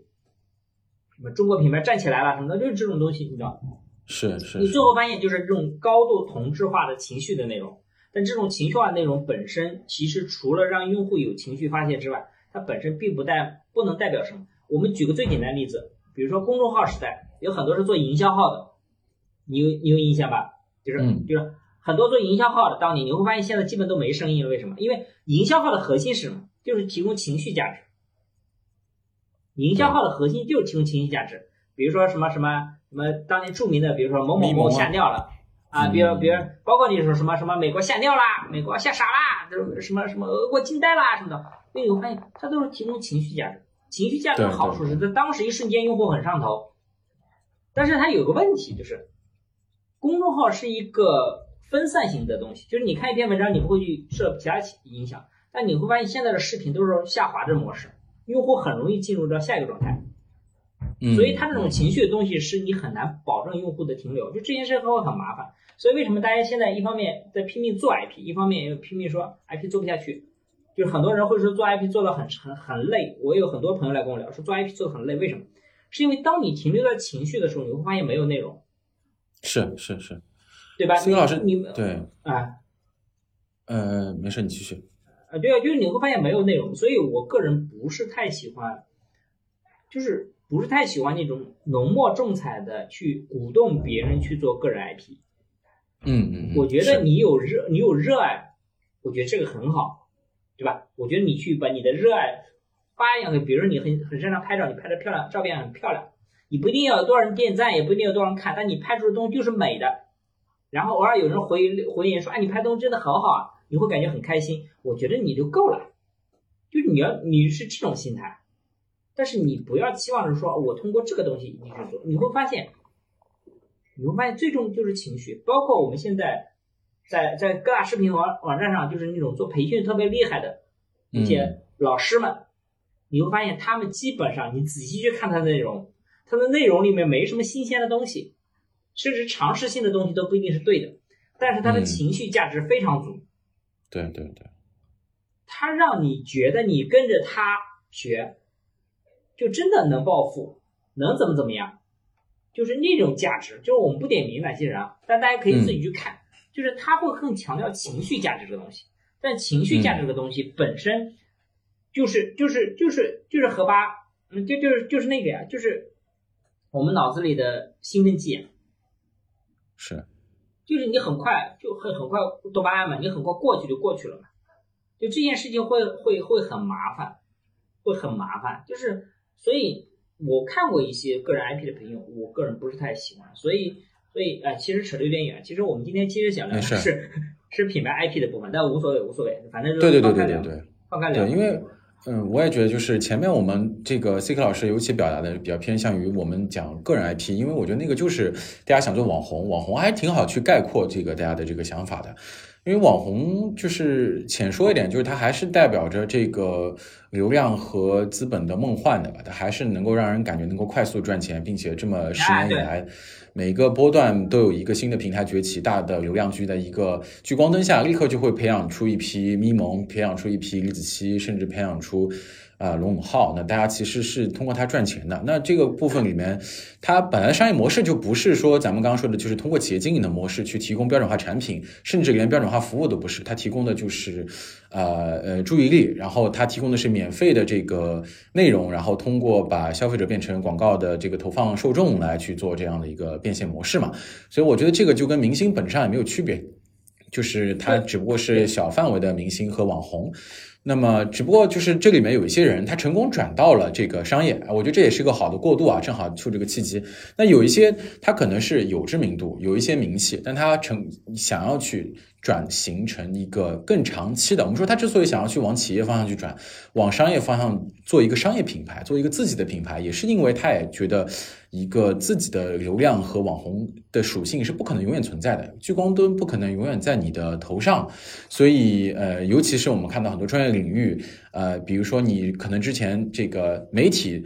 什么中国品牌站起来了什么的，就是这种东西，你知道是是。你最后发现就是这种高度同质化的情绪的内容。但这种情绪化内容本身，其实除了让用户有情绪发泄之外，它本身并不代不能代表什么。我们举个最简单的例子，比如说公众号时代，有很多是做营销号的，你有你有印象吧？就是就是很多做营销号的，当年你会发现现在基本都没生意了。为什么？因为营销号的核心是什么？就是提供情绪价值。营销号的核心就是提供情绪价值。比如说什么什么什么，当年著名的，比如说某某某吓尿了。啊，比如，比如，包括你说什么什么美国吓尿啦，美国吓傻啦，就是什么什么俄国惊呆啦什么的，你会发现它都是提供情绪价值。情绪价值的好处是在当时一瞬间用户很上头，但是它有个问题就是，公众号是一个分散型的东西，就是你看一篇文章你不会去受其他影响，但你会发现现在的视频都是下滑的模式，用户很容易进入到下一个状态。所以它这种情绪的东西是你很难保证用户的停留，就这件事会很麻烦。所以为什么大家现在一方面在拼命做 IP，一方面又拼命说 IP 做不下去？就是很多人会说做 IP 做的很很很累。我有很多朋友来跟我聊，说做 IP 做的很累，为什么？是因为当你停留在情绪的时候，你会发现没有内容。是是是，对吧？孙老师，你对啊，呃，没事，你继续。啊，对啊，就是你会发现没有内容，所以我个人不是太喜欢，就是不是太喜欢那种浓墨重彩的去鼓动别人去做个人 IP。嗯嗯，我觉得你有热，你有热爱，我觉得这个很好，对吧？我觉得你去把你的热爱发扬给，比如你很很擅长拍照，你拍的漂亮，照片很漂亮，你不一定要有多少人点赞，也不一定有多少人看，但你拍出的东西就是美的。然后偶尔有人回回言说，哎，你拍东西真的很好啊，你会感觉很开心。我觉得你就够了，就是你要你是这种心态，但是你不要期望着说我通过这个东西一定去做，你会发现。你会发现，最终就是情绪。包括我们现在在在各大视频网网站上，就是那种做培训特别厉害的一些老师们，你会发现他们基本上，你仔细去看他的内容，他的内容里面没什么新鲜的东西，甚至常识性的东西都不一定是对的。但是他的情绪价值非常足。对对对，他让你觉得你跟着他学，就真的能暴富，能怎么怎么样。就是那种价值，就是我们不点名哪些人啊，但大家可以自己去看，就是他会更强调情绪价值这个东西，但情绪价值这个东西本身，就是就是就是就是和八，嗯，就就是就是那个呀，就是我们脑子里的兴奋剂，是，就是你很快就很很快多巴胺嘛，你很快过去就过去了嘛，就这件事情会会会很麻烦，会很麻烦，就是所以。我看过一些个人 IP 的朋友，我个人不是太喜欢，所以所以哎，其实扯得有点远。其实我们今天其实想聊的是 是品牌 IP 的部分，但无所谓无所谓，反正对对对对对对，放开聊。因为嗯，我也觉得就是前面我们这个 C K 老师尤其表达的比较偏向于我们讲个人 IP，因为我觉得那个就是大家想做网红，网红还挺好去概括这个大家的这个想法的。因为网红就是浅说一点，就是它还是代表着这个流量和资本的梦幻的吧，它还是能够让人感觉能够快速赚钱，并且这么十年以来，每个波段都有一个新的平台崛起，大的流量聚在一个聚光灯下，立刻就会培养出一批咪蒙，培养出一批李子柒，甚至培养出。啊，龙永浩，那大家其实是通过它赚钱的。那这个部分里面，它本来商业模式就不是说咱们刚刚说的，就是通过企业经营的模式去提供标准化产品，甚至连标准化服务都不是。它提供的就是，呃呃，注意力，然后它提供的是免费的这个内容，然后通过把消费者变成广告的这个投放受众来去做这样的一个变现模式嘛。所以我觉得这个就跟明星本质上也没有区别，就是它只不过是小范围的明星和网红。那么，只不过就是这里面有一些人，他成功转到了这个商业，我觉得这也是个好的过渡啊，正好出这个契机。那有一些他可能是有知名度，有一些名气，但他成想要去。转型成一个更长期的，我们说他之所以想要去往企业方向去转，往商业方向做一个商业品牌，做一个自己的品牌，也是因为他也觉得一个自己的流量和网红的属性是不可能永远存在的，聚光灯不可能永远在你的头上，所以呃，尤其是我们看到很多专业领域，呃，比如说你可能之前这个媒体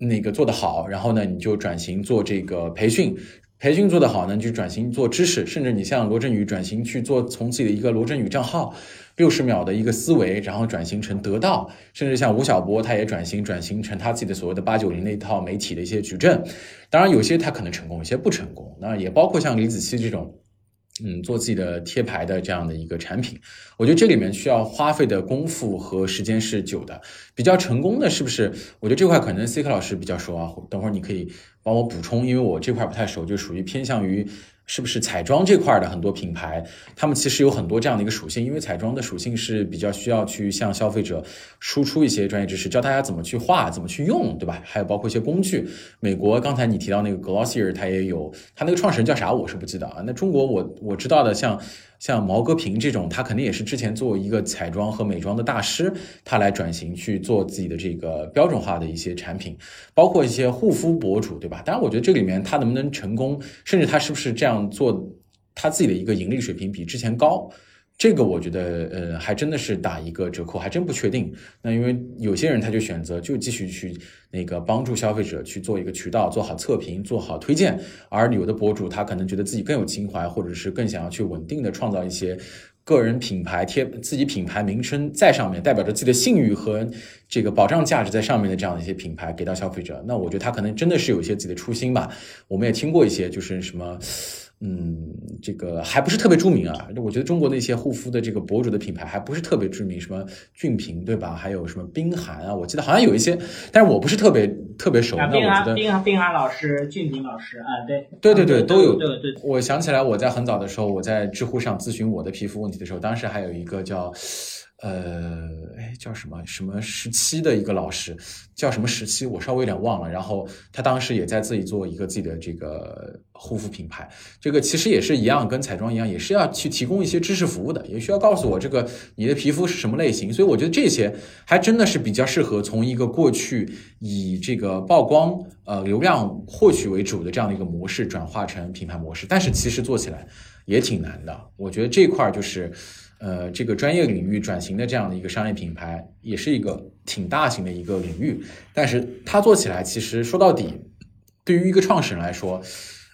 那个做得好，然后呢，你就转型做这个培训。培训做得好呢，就转型做知识，甚至你像罗振宇转型去做，从自己的一个罗振宇账号，六十秒的一个思维，然后转型成得到，甚至像吴晓波，他也转型转型成他自己的所谓的八九零那一套媒体的一些矩阵。当然，有些他可能成功，有些不成功。那也包括像李子柒这种，嗯，做自己的贴牌的这样的一个产品，我觉得这里面需要花费的功夫和时间是久的。比较成功的是不是？我觉得这块可能 C 克老师比较熟啊，等会儿你可以帮我补充，因为我这块不太熟，就属于偏向于。是不是彩妆这块的很多品牌，他们其实有很多这样的一个属性，因为彩妆的属性是比较需要去向消费者输出一些专业知识，教大家怎么去画，怎么去用，对吧？还有包括一些工具。美国刚才你提到那个 Glossier，它也有，它那个创始人叫啥？我是不记得啊。那中国我我知道的像。像毛戈平这种，他肯定也是之前做一个彩妆和美妆的大师，他来转型去做自己的这个标准化的一些产品，包括一些护肤博主，对吧？当然，我觉得这里面他能不能成功，甚至他是不是这样做，他自己的一个盈利水平比之前高。这个我觉得，呃，还真的是打一个折扣，还真不确定。那因为有些人他就选择就继续去那个帮助消费者去做一个渠道，做好测评，做好推荐。而有的博主他可能觉得自己更有情怀，或者是更想要去稳定的创造一些个人品牌贴自己品牌名称在上面，代表着自己的信誉和这个保障价值在上面的这样的一些品牌给到消费者。那我觉得他可能真的是有一些自己的初心吧。我们也听过一些就是什么。嗯，这个还不是特别著名啊。我觉得中国那些护肤的这个博主的品牌还不是特别知名，什么俊平对吧？还有什么冰寒啊？我记得好像有一些，但是我不是特别特别熟。那冰寒、冰寒、冰寒老师、俊平老师啊，对，对对对，都有。对对对。我想起来，我在很早的时候，我在知乎上咨询我的皮肤问题的时候，当时还有一个叫。呃，哎，叫什么什么时期的一个老师，叫什么时期，我稍微有点忘了。然后他当时也在自己做一个自己的这个护肤品牌，这个其实也是一样，跟彩妆一样，也是要去提供一些知识服务的，也需要告诉我这个你的皮肤是什么类型。所以我觉得这些还真的是比较适合从一个过去以这个曝光呃流量获取为主的这样的一个模式转化成品牌模式，但是其实做起来也挺难的。我觉得这块儿就是。呃，这个专业领域转型的这样的一个商业品牌，也是一个挺大型的一个领域。但是它做起来，其实说到底，对于一个创始人来说，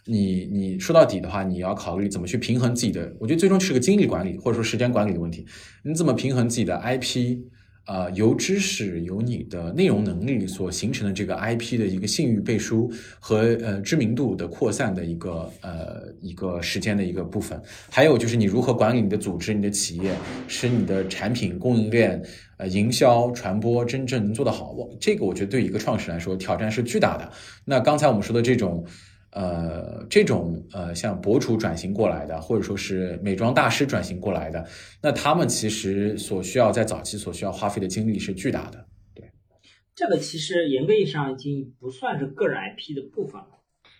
你你说到底的话，你要考虑怎么去平衡自己的。我觉得最终是个精力管理或者说时间管理的问题。你怎么平衡自己的 IP？呃，由知识、由你的内容能力所形成的这个 IP 的一个信誉背书和呃知名度的扩散的一个呃一个时间的一个部分，还有就是你如何管理你的组织、你的企业，使你的产品供应链、呃营销、传播真正能做得好。我这个我觉得对一个创始人来说挑战是巨大的。那刚才我们说的这种。呃，这种呃，像博主转型过来的，或者说是美妆大师转型过来的，那他们其实所需要在早期所需要花费的精力是巨大的。对，这个其实严格意义上已经不算是个人 IP 的部分了，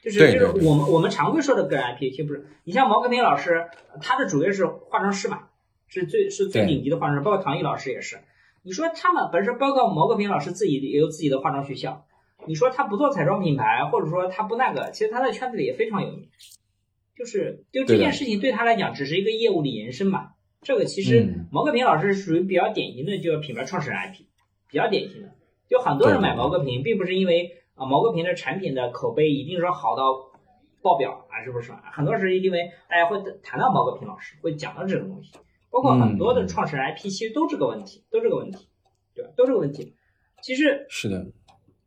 就是就是我们我们常规说的个人 IP，其实不是。你像毛戈平老师，他的主业是化妆师嘛，是最是最顶级的化妆师，包括唐毅老师也是。你说他们本身，包括毛戈平老师自己也有自己的化妆学校。你说他不做彩妆品牌，或者说他不那个，其实他在圈子里也非常有名。就是就这件事情对他来讲只是一个业务的延伸嘛。这个其实毛戈平老师属于比较典型的，就是品牌创始人 IP，比较典型的。就很多人买毛戈平，并不是因为啊毛戈平的产品的口碑一定说好到爆表啊，是不是？很多是因为大家会谈到毛戈平老师，会讲到这种东西。包括很多的创始人 IP，其实都这个问题，都这个问题，对吧？都这个问题。其实是的。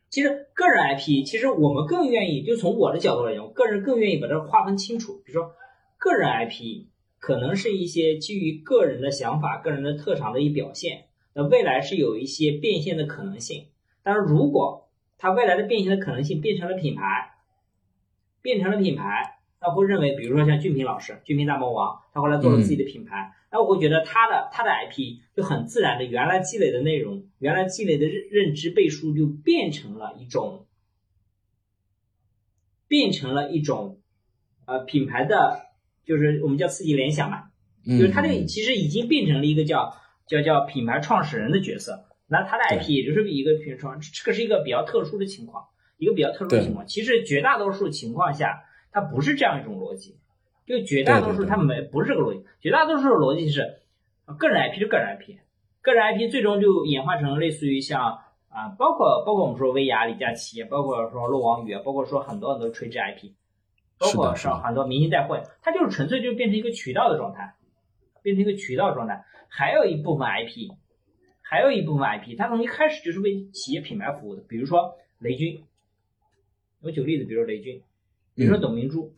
其实个人 IP，其实我们更愿意，就从我的角度来讲，我个人更愿意把它划分清楚。比如说，个人 IP 可能是一些基于个人的想法、个人的特长的一表现，那未来是有一些变现的可能性。但是如果它未来的变现的可能性变成了品牌，变成了品牌，那会认为，比如说像俊平老师、俊平大魔王，他后来做了自己的品牌。那我会觉得他的他的 IP 就很自然的，原来积累的内容，原来积累的认认知背书就变成了一种，变成了一种，呃，品牌的，就是我们叫刺激联想嘛，就是他这个其实已经变成了一个叫叫叫品牌创始人的角色。那他的 IP 也就是一个品牌创，这个是一个比较特殊的情况，一个比较特殊的情况。其实绝大多数情况下，它不是这样一种逻辑。就绝大多数他们没不是这个逻辑，绝大多数的逻辑是，个人 IP 就个人 IP，个人 IP 最终就演化成类似于像啊，包括包括我们说薇娅、李佳琦，包括说陆王宇，包括说很多很多垂直 IP，包括说很多明星带货，它就是纯粹就变成一个渠道的状态，变成一个渠道状态。还有一部分 IP，还有一部分 IP，它从一开始就是为企业品牌服务的，比如说雷军，我举个例子，比如说雷军，比如说董明珠。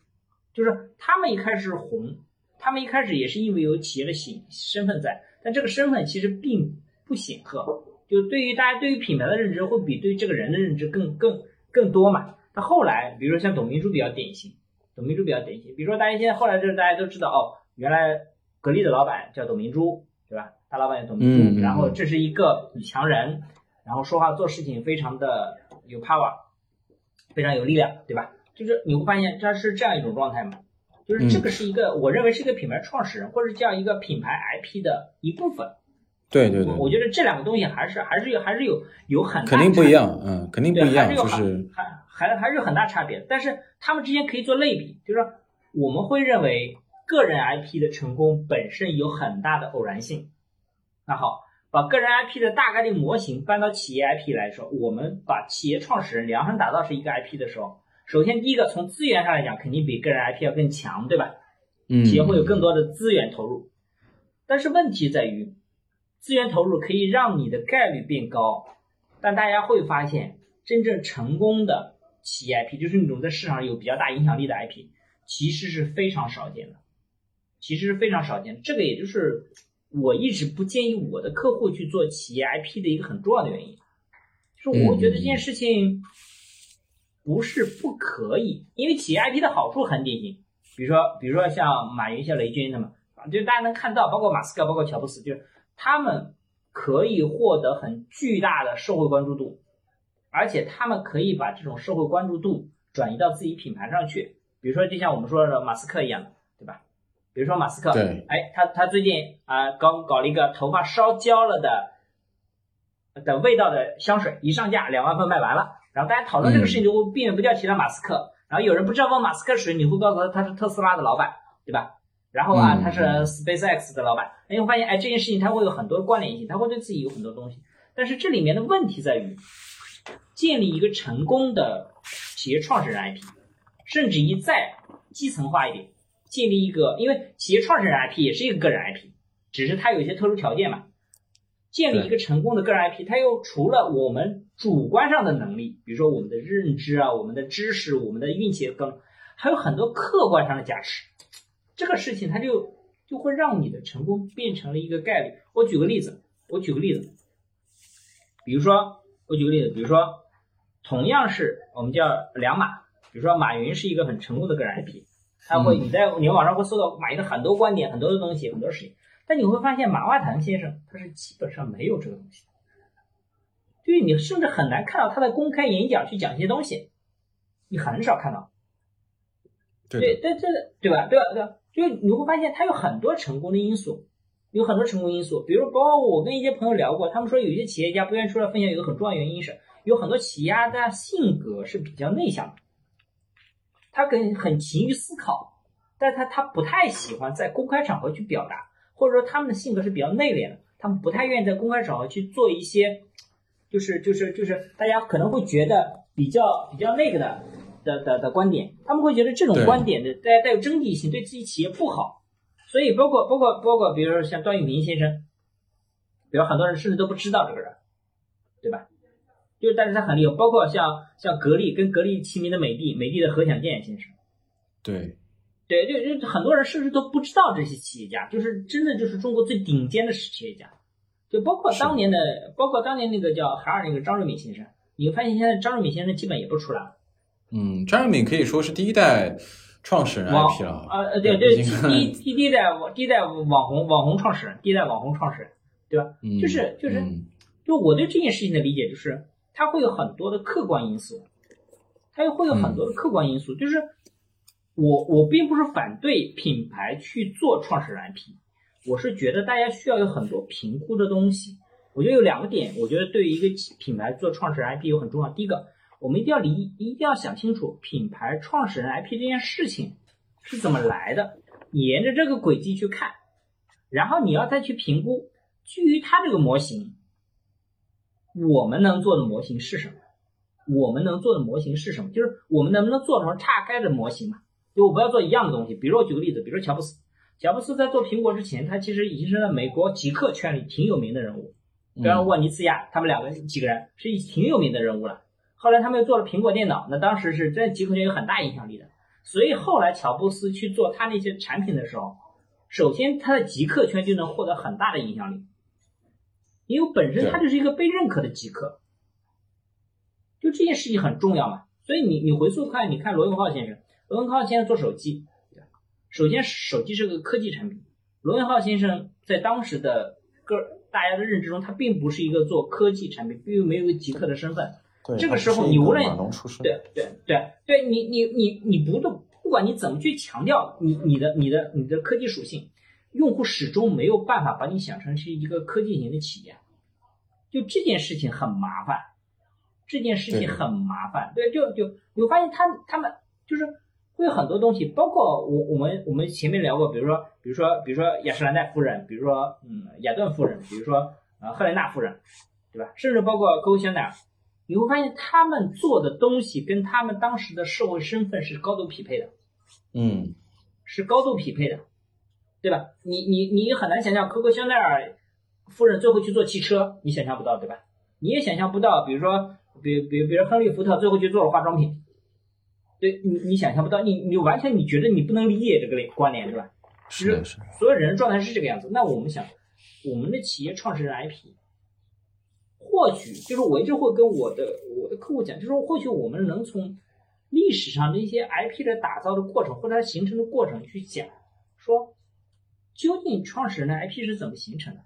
就是他们一开始红，他们一开始也是因为有企业的形身份在，但这个身份其实并不显赫，就对于大家对于品牌的认知会比对这个人的认知更更更多嘛。那后来，比如说像董明珠比较典型，董明珠比较典型，比如说大家现在后来就是大家都知道哦，原来格力的老板叫董明珠，对吧？大老板叫董明珠，然后这是一个女强人，然后说话做事情非常的有 power，非常有力量，对吧？就是你会发现它是这样一种状态嘛，就是这个是一个我认为是一个品牌创始人或者这样一个品牌 IP 的一部分。对对对，我觉得这两个东西还是还是有还是有有很肯定不一样，嗯，肯定不一样，就是还还还是有很大差别。但是他们之间可以做类比，就是说我们会认为个人 IP 的成功本身有很大的偶然性。那好，把个人 IP 的大概率模型搬到企业 IP 来说，我们把企业创始人量身打造是一个 IP 的时候，首先第一个从资源上来讲，肯定比个人 IP 要更强，对吧？嗯，企业会有更多的资源投入，但是问题在于。资源投入可以让你的概率变高，但大家会发现，真正成功的企业 IP，就是那种在市场上有比较大影响力的 IP，其实是非常少见的，其实是非常少见。这个也就是我一直不建议我的客户去做企业 IP 的一个很重要的原因，就是我觉得这件事情不是不可以，因为企业 IP 的好处很典型，比如说，比如说像马云、像雷军他们啊，就大家能看到，包括马斯克、包括乔布斯，就是。他们可以获得很巨大的社会关注度，而且他们可以把这种社会关注度转移到自己品牌上去。比如说，就像我们说的马斯克一样的，对吧？比如说马斯克，对，哎，他他最近啊，刚搞了一个头发烧焦了的的味道的香水，一上架两万份卖完了。然后大家讨论这个事情就会避免不掉提到马斯克。然后有人不知道问马斯克谁，你会告诉他他是特斯拉的老板，对吧？然后啊，他是 SpaceX 的老板，你会发现哎，这件事情他会有很多关联性，他会对自己有很多东西。但是这里面的问题在于，建立一个成功的企业创始人 IP，甚至于再基层化一点，建立一个，因为企业创始人 IP 也是一个个人 IP，只是它有一些特殊条件嘛。建立一个成功的个人 IP，它又除了我们主观上的能力，比如说我们的认知啊、我们的知识、我们的运气等，还有很多客观上的加持。这个事情它就就会让你的成功变成了一个概率。我举个例子，我举个例子，比如说我举个例子，比如说同样是我们叫两马，比如说马云是一个很成功的个人 IP，他会你在你网上会搜到马云的很多观点、很多的东西、很多事情，但你会发现马化腾先生他是基本上没有这个东西，就是你甚至很难看到他在公开演讲去讲一些东西，你很少看到。对，但这对吧？对吧？对吧？就你会发现，他有很多成功的因素，有很多成功因素。比如，包括我跟一些朋友聊过，他们说有些企业家不愿意出来分享，有个很重要原因是，有很多企业家的性格是比较内向的，他跟很勤于思考，但他他不太喜欢在公开场合去表达，或者说他们的性格是比较内敛的，他们不太愿意在公开场合去做一些，就是就是就是大家可能会觉得比较比较那个的。的的的观点，他们会觉得这种观点的带带有争议性，对自己企业不好，所以包括包括包括，比如说像段永平先生，比如很多人甚至都不知道这个人，对吧？就但是他很厉害，包括像像格力跟格力齐名的美的，美的的何享健先生，对，对，就就很多人甚至都不知道这些企业家，就是真的就是中国最顶尖的企业家，就包括当年的，包括当年那个叫海尔那个张瑞敏先生，你会发现现在张瑞敏先生基本也不出来了。嗯，张瑞敏可以说是第一代创始人 IP 了。呃，对对，第第第一代网第一代网红网红创始人，第一代网红创始人，对吧？就是就是，就我对这件事情的理解就是，它会有很多的客观因素，它又会有很多的客观因素。就是我我并不是反对品牌去做创始人 IP，我是觉得大家需要有很多评估的东西。我觉得有两个点，我觉得对于一个品牌做创始人 IP 有很重要。第一个。我们一定要理，一定要想清楚品牌创始人 IP 这件事情是怎么来的，你沿着这个轨迹去看，然后你要再去评估，基于它这个模型，我们能做的模型是什么？我们能做的模型是什么？就是我们能不能做成差开的模型嘛？就我不要做一样的东西。比如说我举个例子，比如说乔布斯，乔布斯在做苹果之前，他其实已经是在美国极客圈里挺有名的人物，比方沃尼茨亚，他们两个几个人是挺有名的人物了。后来他们又做了苹果电脑，那当时是在极客圈有很大影响力的。所以后来乔布斯去做他那些产品的时候，首先他的极客圈就能获得很大的影响力，因为本身他就是一个被认可的极客，就这件事情很重要嘛。所以你你回溯看，你看罗永浩先生，罗永浩先生做手机，首先手机是个科技产品，罗永浩先生在当时的个大家的认知中，他并不是一个做科技产品，并没有极客的身份。对这个时候你无论对对对对，你你你你不动。不管你怎么去强调你你的你的你的科技属性，用户始终没有办法把你想成是一个科技型的企业，就这件事情很麻烦，这件事情很麻烦，对，就就你会发现他他们就是会有很多东西，包括我我们我们前面聊过，比如说比如说比如说雅诗兰黛夫人，比如说嗯雅顿夫人，比如说呃赫莲娜夫人，对吧？甚至包括 coco 香奈儿，你会发现他们做的东西跟他们当时的社会身份是高度匹配的。嗯，是高度匹配的，对吧？你你你很难想象可可香奈儿夫人最后去做汽车，你想象不到，对吧？你也想象不到，比如说，比比比如亨利福特最后去做了化妆品，对你你想象不到，你你完全你觉得你不能理解这个关联，对吧？是是，所有人状态是这个样子。那我们想，我们的企业创始人 IP，或许就是我一直会跟我的我的客户讲，就是说或许我们能从。历史上的一些 IP 的打造的过程，或者它形成的过程去讲，说究竟创始人的 IP 是怎么形成的？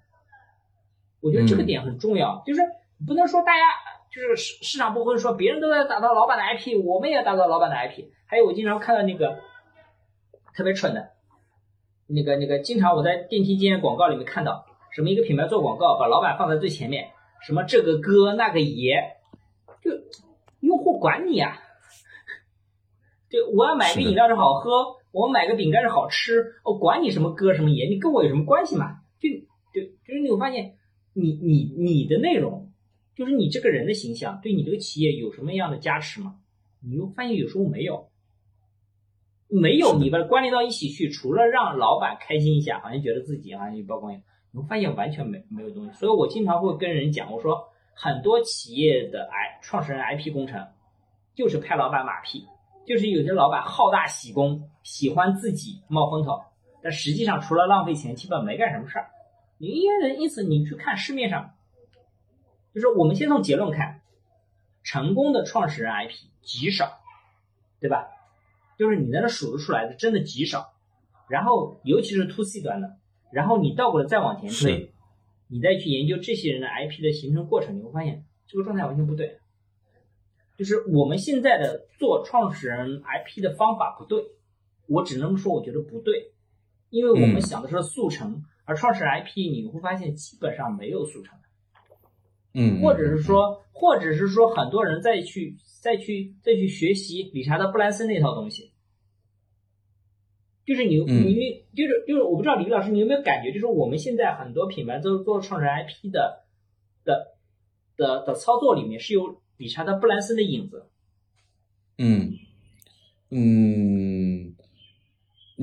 我觉得这个点很重要，就是不能说大家就是市市场不会说别人都在打造老板的 IP，我们也打造老板的 IP。还有我经常看到那个特别蠢的，那个那个经常我在电梯间广告里面看到，什么一个品牌做广告，把老板放在最前面，什么这个哥那个爷，就用户管你啊。对我要买个饮料是好喝，我买个饼干是好吃，我管你什么哥什么爷，你跟我有什么关系嘛？就就就是你会发现，你你你的内容，就是你这个人的形象，对你这个企业有什么样的加持吗？你又发现有时候没有，没有你把它关联到一起去，除了让老板开心一下，好像觉得自己好像有曝光一样，你会发现完全没没有东西。所以我经常会跟人讲，我说很多企业的 I 创始人 IP 工程，就是拍老板马屁。就是有些老板好大喜功，喜欢自己冒风头，但实际上除了浪费钱，基本没干什么事儿。你因为因此你去看市面上，就是我们先从结论看，成功的创始人 IP 极少，对吧？就是你在那数得出来的，真的极少。然后尤其是 to C 端的，然后你倒过来再往前推，你再去研究这些人的 IP 的形成过程，你会发现这个状态完全不对。就是我们现在的做创始人 IP 的方法不对，我只能说我觉得不对，因为我们想的是速成，而创始人 IP 你会发现基本上没有速成的，嗯，或者是说，或者是说很多人再去再去再去学习理查德布兰森那套东西，就是你你就是就是我不知道李老师你有没有感觉，就是我们现在很多品牌都做创始人 IP 的的的的操作里面是有。理查德·布兰森的影子。嗯嗯，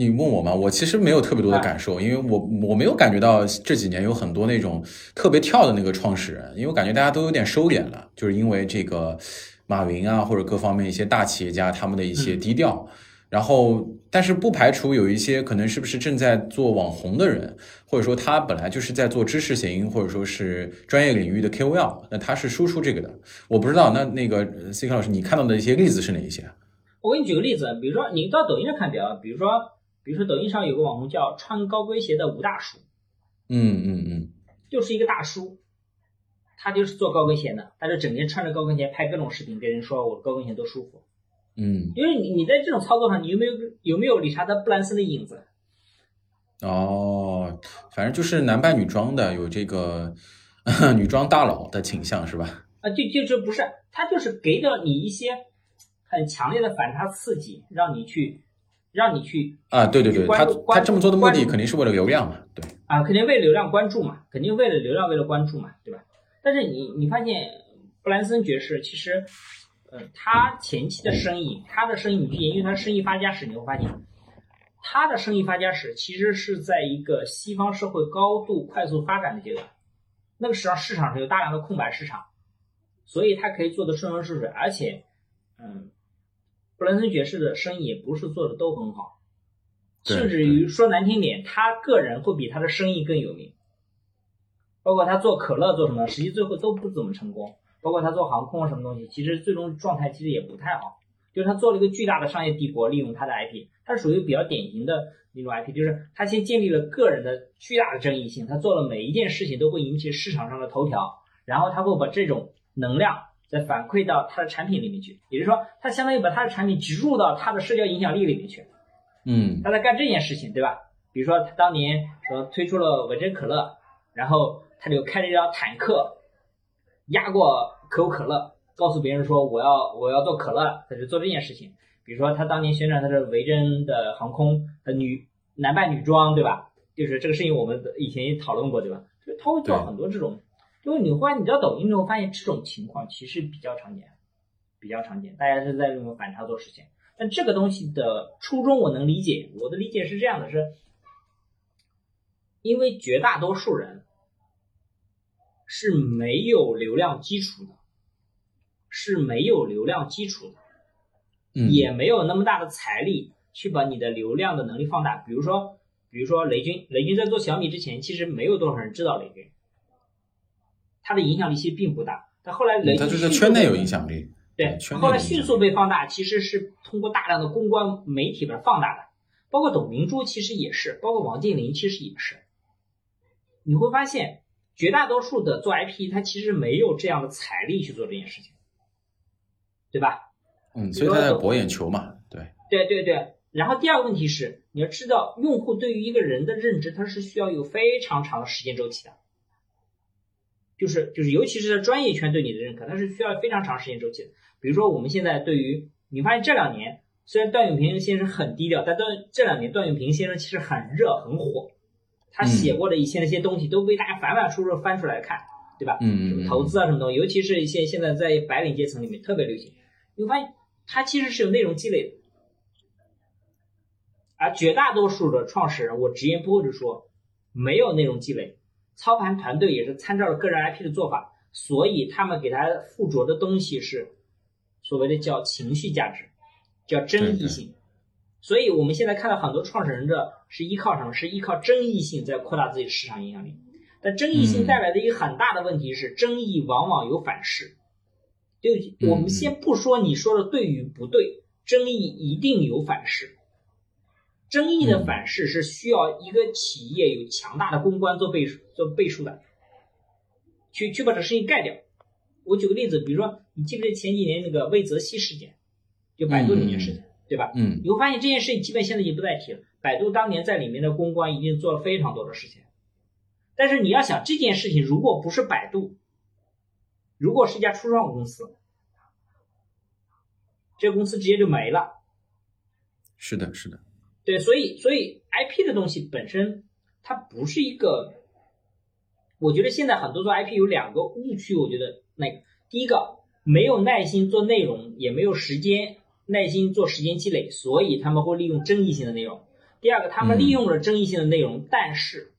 你问我吗？我其实没有特别多的感受，因为我我没有感觉到这几年有很多那种特别跳的那个创始人，因为我感觉大家都有点收敛了，就是因为这个马云啊，或者各方面一些大企业家他们的一些低调。然后，但是不排除有一些可能是不是正在做网红的人，或者说他本来就是在做知识型，或者说是专业领域的 KOL，那他是输出这个的。我不知道，那那个 C K 老师，你看到的一些例子是哪一些？我给你举个例子，比如说你到抖音上看表，比如说，比如说抖音上有个网红叫穿高跟鞋的吴大叔，嗯嗯嗯，就是一个大叔，他就是做高跟鞋的，他就整天穿着高跟鞋拍各种视频，跟人说我的高跟鞋多舒服。嗯，因为你你在这种操作上，你有没有有没有理查德·布兰森的影子？哦，反正就是男扮女装的，有这个 女装大佬的倾向是吧？啊，就就是不是，他就是给了你一些很强烈的反差刺激，让你去让你去啊，对对对，他他这么做的目的肯定是为了流量嘛，对啊，肯定为流量关注嘛，肯定为了流量为了关注嘛，对吧？但是你你发现布兰森爵士其实。嗯，他前期的生意，他的生意，你去研究他生意发家史，你会发现，他的生意发家史其实是在一个西方社会高度快速发展的阶段，那个时候市场上有大量的空白市场，所以他可以做的顺风顺水，而且，嗯，布兰森爵士的生意也不是做的都很好，甚至于说难听点，他个人会比他的生意更有名。包括他做可乐做什么，实际最后都不怎么成功。包括他做航空什么东西，其实最终状态其实也不太好。就是他做了一个巨大的商业帝国，利用他的 IP，他属于比较典型的那种 IP，就是他先建立了个人的巨大的争议性，他做了每一件事情都会引起市场上的头条，然后他会把这种能量再反馈到他的产品里面去，也就是说，他相当于把他的产品植入到他的社交影响力里面去。嗯，他在干这件事情，对吧？比如说他当年说推出了维珍可乐，然后他就开了一辆坦克压过可口可乐。告诉别人说我要我要做可乐，他就做这件事情。比如说他当年宣传他的维珍的航空的女男扮女装，对吧？就是这个事情我们以前也讨论过，对吧？就他会做很多这种，因为你会你知道抖音之后发现这种情况其实比较常见，比较常见，大家是在用反差做事情。但这个东西的初衷我能理解，我的理解是这样的：是因为绝大多数人是没有流量基础的。是没有流量基础的，也没有那么大的财力去把你的流量的能力放大。比如说，比如说雷军，雷军在做小米之前，其实没有多少人知道雷军，他的影响力其实并不大。但后来雷军他就在圈内有影响力，对，后来迅速被放大，其实是通过大量的公关媒体把它放大的。包括董明珠其实也是，包括王健林其实也是。你会发现，绝大多数的做 IP，他其实没有这样的财力去做这件事情。对吧？嗯，所以他在博眼球嘛，对，对对对。然后第二个问题是，你要知道，用户对于一个人的认知，他是需要有非常长的时间周期的，就是就是，尤其是在专业圈对你的认可，它是需要非常长时间周期的。比如说，我们现在对于你发现这两年，虽然段永平先生很低调，但段这两年段永平先生其实很热很火，他写过的一些那些东西都被大家反反复复翻出来看，对吧？嗯嗯，投资啊什么东西，尤其是一些现在在白领阶层里面特别流行。你会发现，他其实是有内容积累的，而绝大多数的创始人，我直言不讳的说，没有内容积累，操盘团队也是参照了个人 IP 的做法，所以他们给他附着的东西是所谓的叫情绪价值，叫争议性。所以我们现在看到很多创始人的是依靠什么？是依靠争议性在扩大自己的市场影响力。但争议性带来的一个很大的问题是，争议往往有反噬。就我们先不说你说的对与不对，争议一定有反噬。争议的反噬是需要一个企业有强大的公关做背做背书的，去去把这事情盖掉。我举个例子，比如说你记不记得前几年那个魏则西事件，就百度那件事情，对吧？嗯，你会发现这件事情基本现在已经不再提了。百度当年在里面的公关已经做了非常多的事情，但是你要想这件事情如果不是百度。如果是一家初创公司，这个公司直接就没了。是的，是的，对，所以，所以 IP 的东西本身它不是一个，我觉得现在很多做 IP 有两个误区，我觉得那个第一个没有耐心做内容，也没有时间耐心做时间积累，所以他们会利用争议性的内容。第二个，他们利用了争议性的内容，但是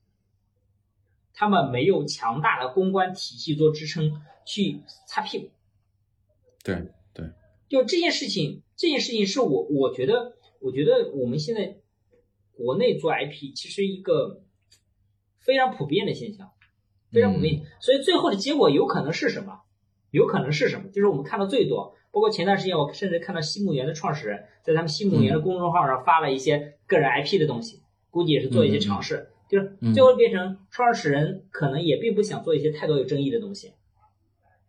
他们没有强大的公关体系做支撑。去擦屁股，对对，就这件事情，这件事情是我我觉得，我觉得我们现在国内做 IP 其实一个非常普遍的现象，非常普遍。所以最后的结果有可能是什么？有可能是什么？就是我们看到最多，包括前段时间我甚至看到西木源的创始人在他们西木源的公众号上发了一些个人 IP 的东西，估计也是做一些尝试，就是最后变成创始人可能也并不想做一些太多有争议的东西。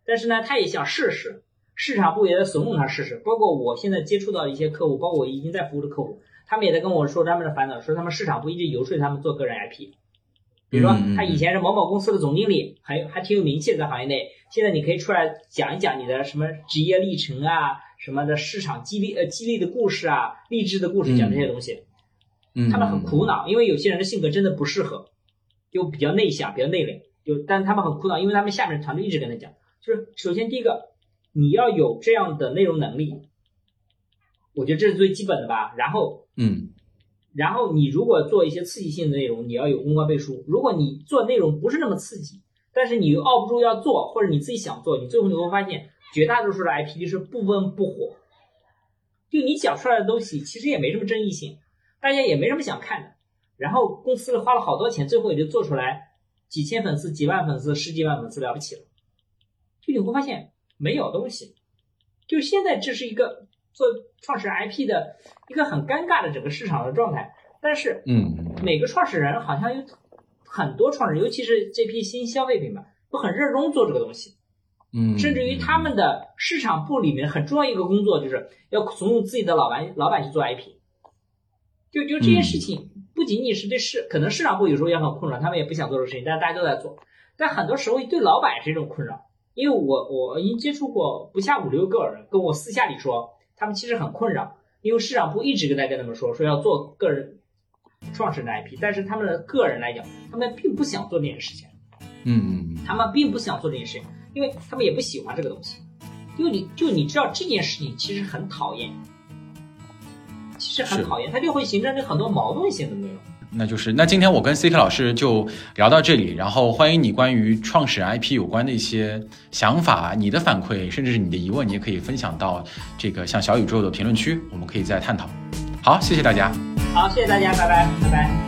但是呢，他也想试试，市场部也在怂恿他试试。包括我现在接触到一些客户，包括我已经在服务的客户，他们也在跟我说他们的烦恼，说他们市场部一直游说他们做个人 IP。比如说，他以前是某某公司的总经理，还还挺有名气的在行业内。现在你可以出来讲一讲你的什么职业历程啊，什么的市场激励呃激励的故事啊，励志的故事，讲这些东西。嗯，他们很苦恼，因为有些人的性格真的不适合，就比较内向，比较内敛。就但他们很苦恼，因为他们下面团队一直跟他讲。就是首先第一个，你要有这样的内容能力，我觉得这是最基本的吧。然后，嗯，然后你如果做一些刺激性的内容，你要有公关背书。如果你做内容不是那么刺激，但是你又熬不住要做，或者你自己想做，你最后你会发现，绝大多数的 IP 就是不温不火。就你讲出来的东西其实也没什么争议性，大家也没什么想看的。然后公司花了好多钱，最后也就做出来几千粉丝、几万粉丝、十几万粉丝了不起了。就你会发现没有东西，就现在这是一个做创始人 IP 的一个很尴尬的整个市场的状态。但是，嗯，每个创始人好像有很多创始人，尤其是这批新消费品吧，都很热衷做这个东西。嗯，甚至于他们的市场部里面很重要一个工作，就是要怂恿自己的老板老板去做 IP。就就这件事情，不仅仅是对市，可能市场部有时候也很困扰，他们也不想做这个事情，但是大家都在做。但很多时候对老板是一种困扰，因为我我已经接触过不下五六个人，跟我私下里说，他们其实很困扰，因为市场部一直跟在跟他们说，说要做个人创始人的 IP，但是他们的个人来讲，他们并不想做这件事情。嗯嗯，他们并不想做这件事情。因为他们也不喜欢这个东西，就你就你知道这件事情其实很讨厌，其实很讨厌，它就会形成很多矛盾性的内容。那就是那今天我跟 CK 老师就聊到这里，然后欢迎你关于创始人 IP 有关的一些想法、你的反馈，甚至是你的疑问，你也可以分享到这个像小宇宙的评论区，我们可以再探讨。好，谢谢大家。好，谢谢大家，拜拜，拜拜。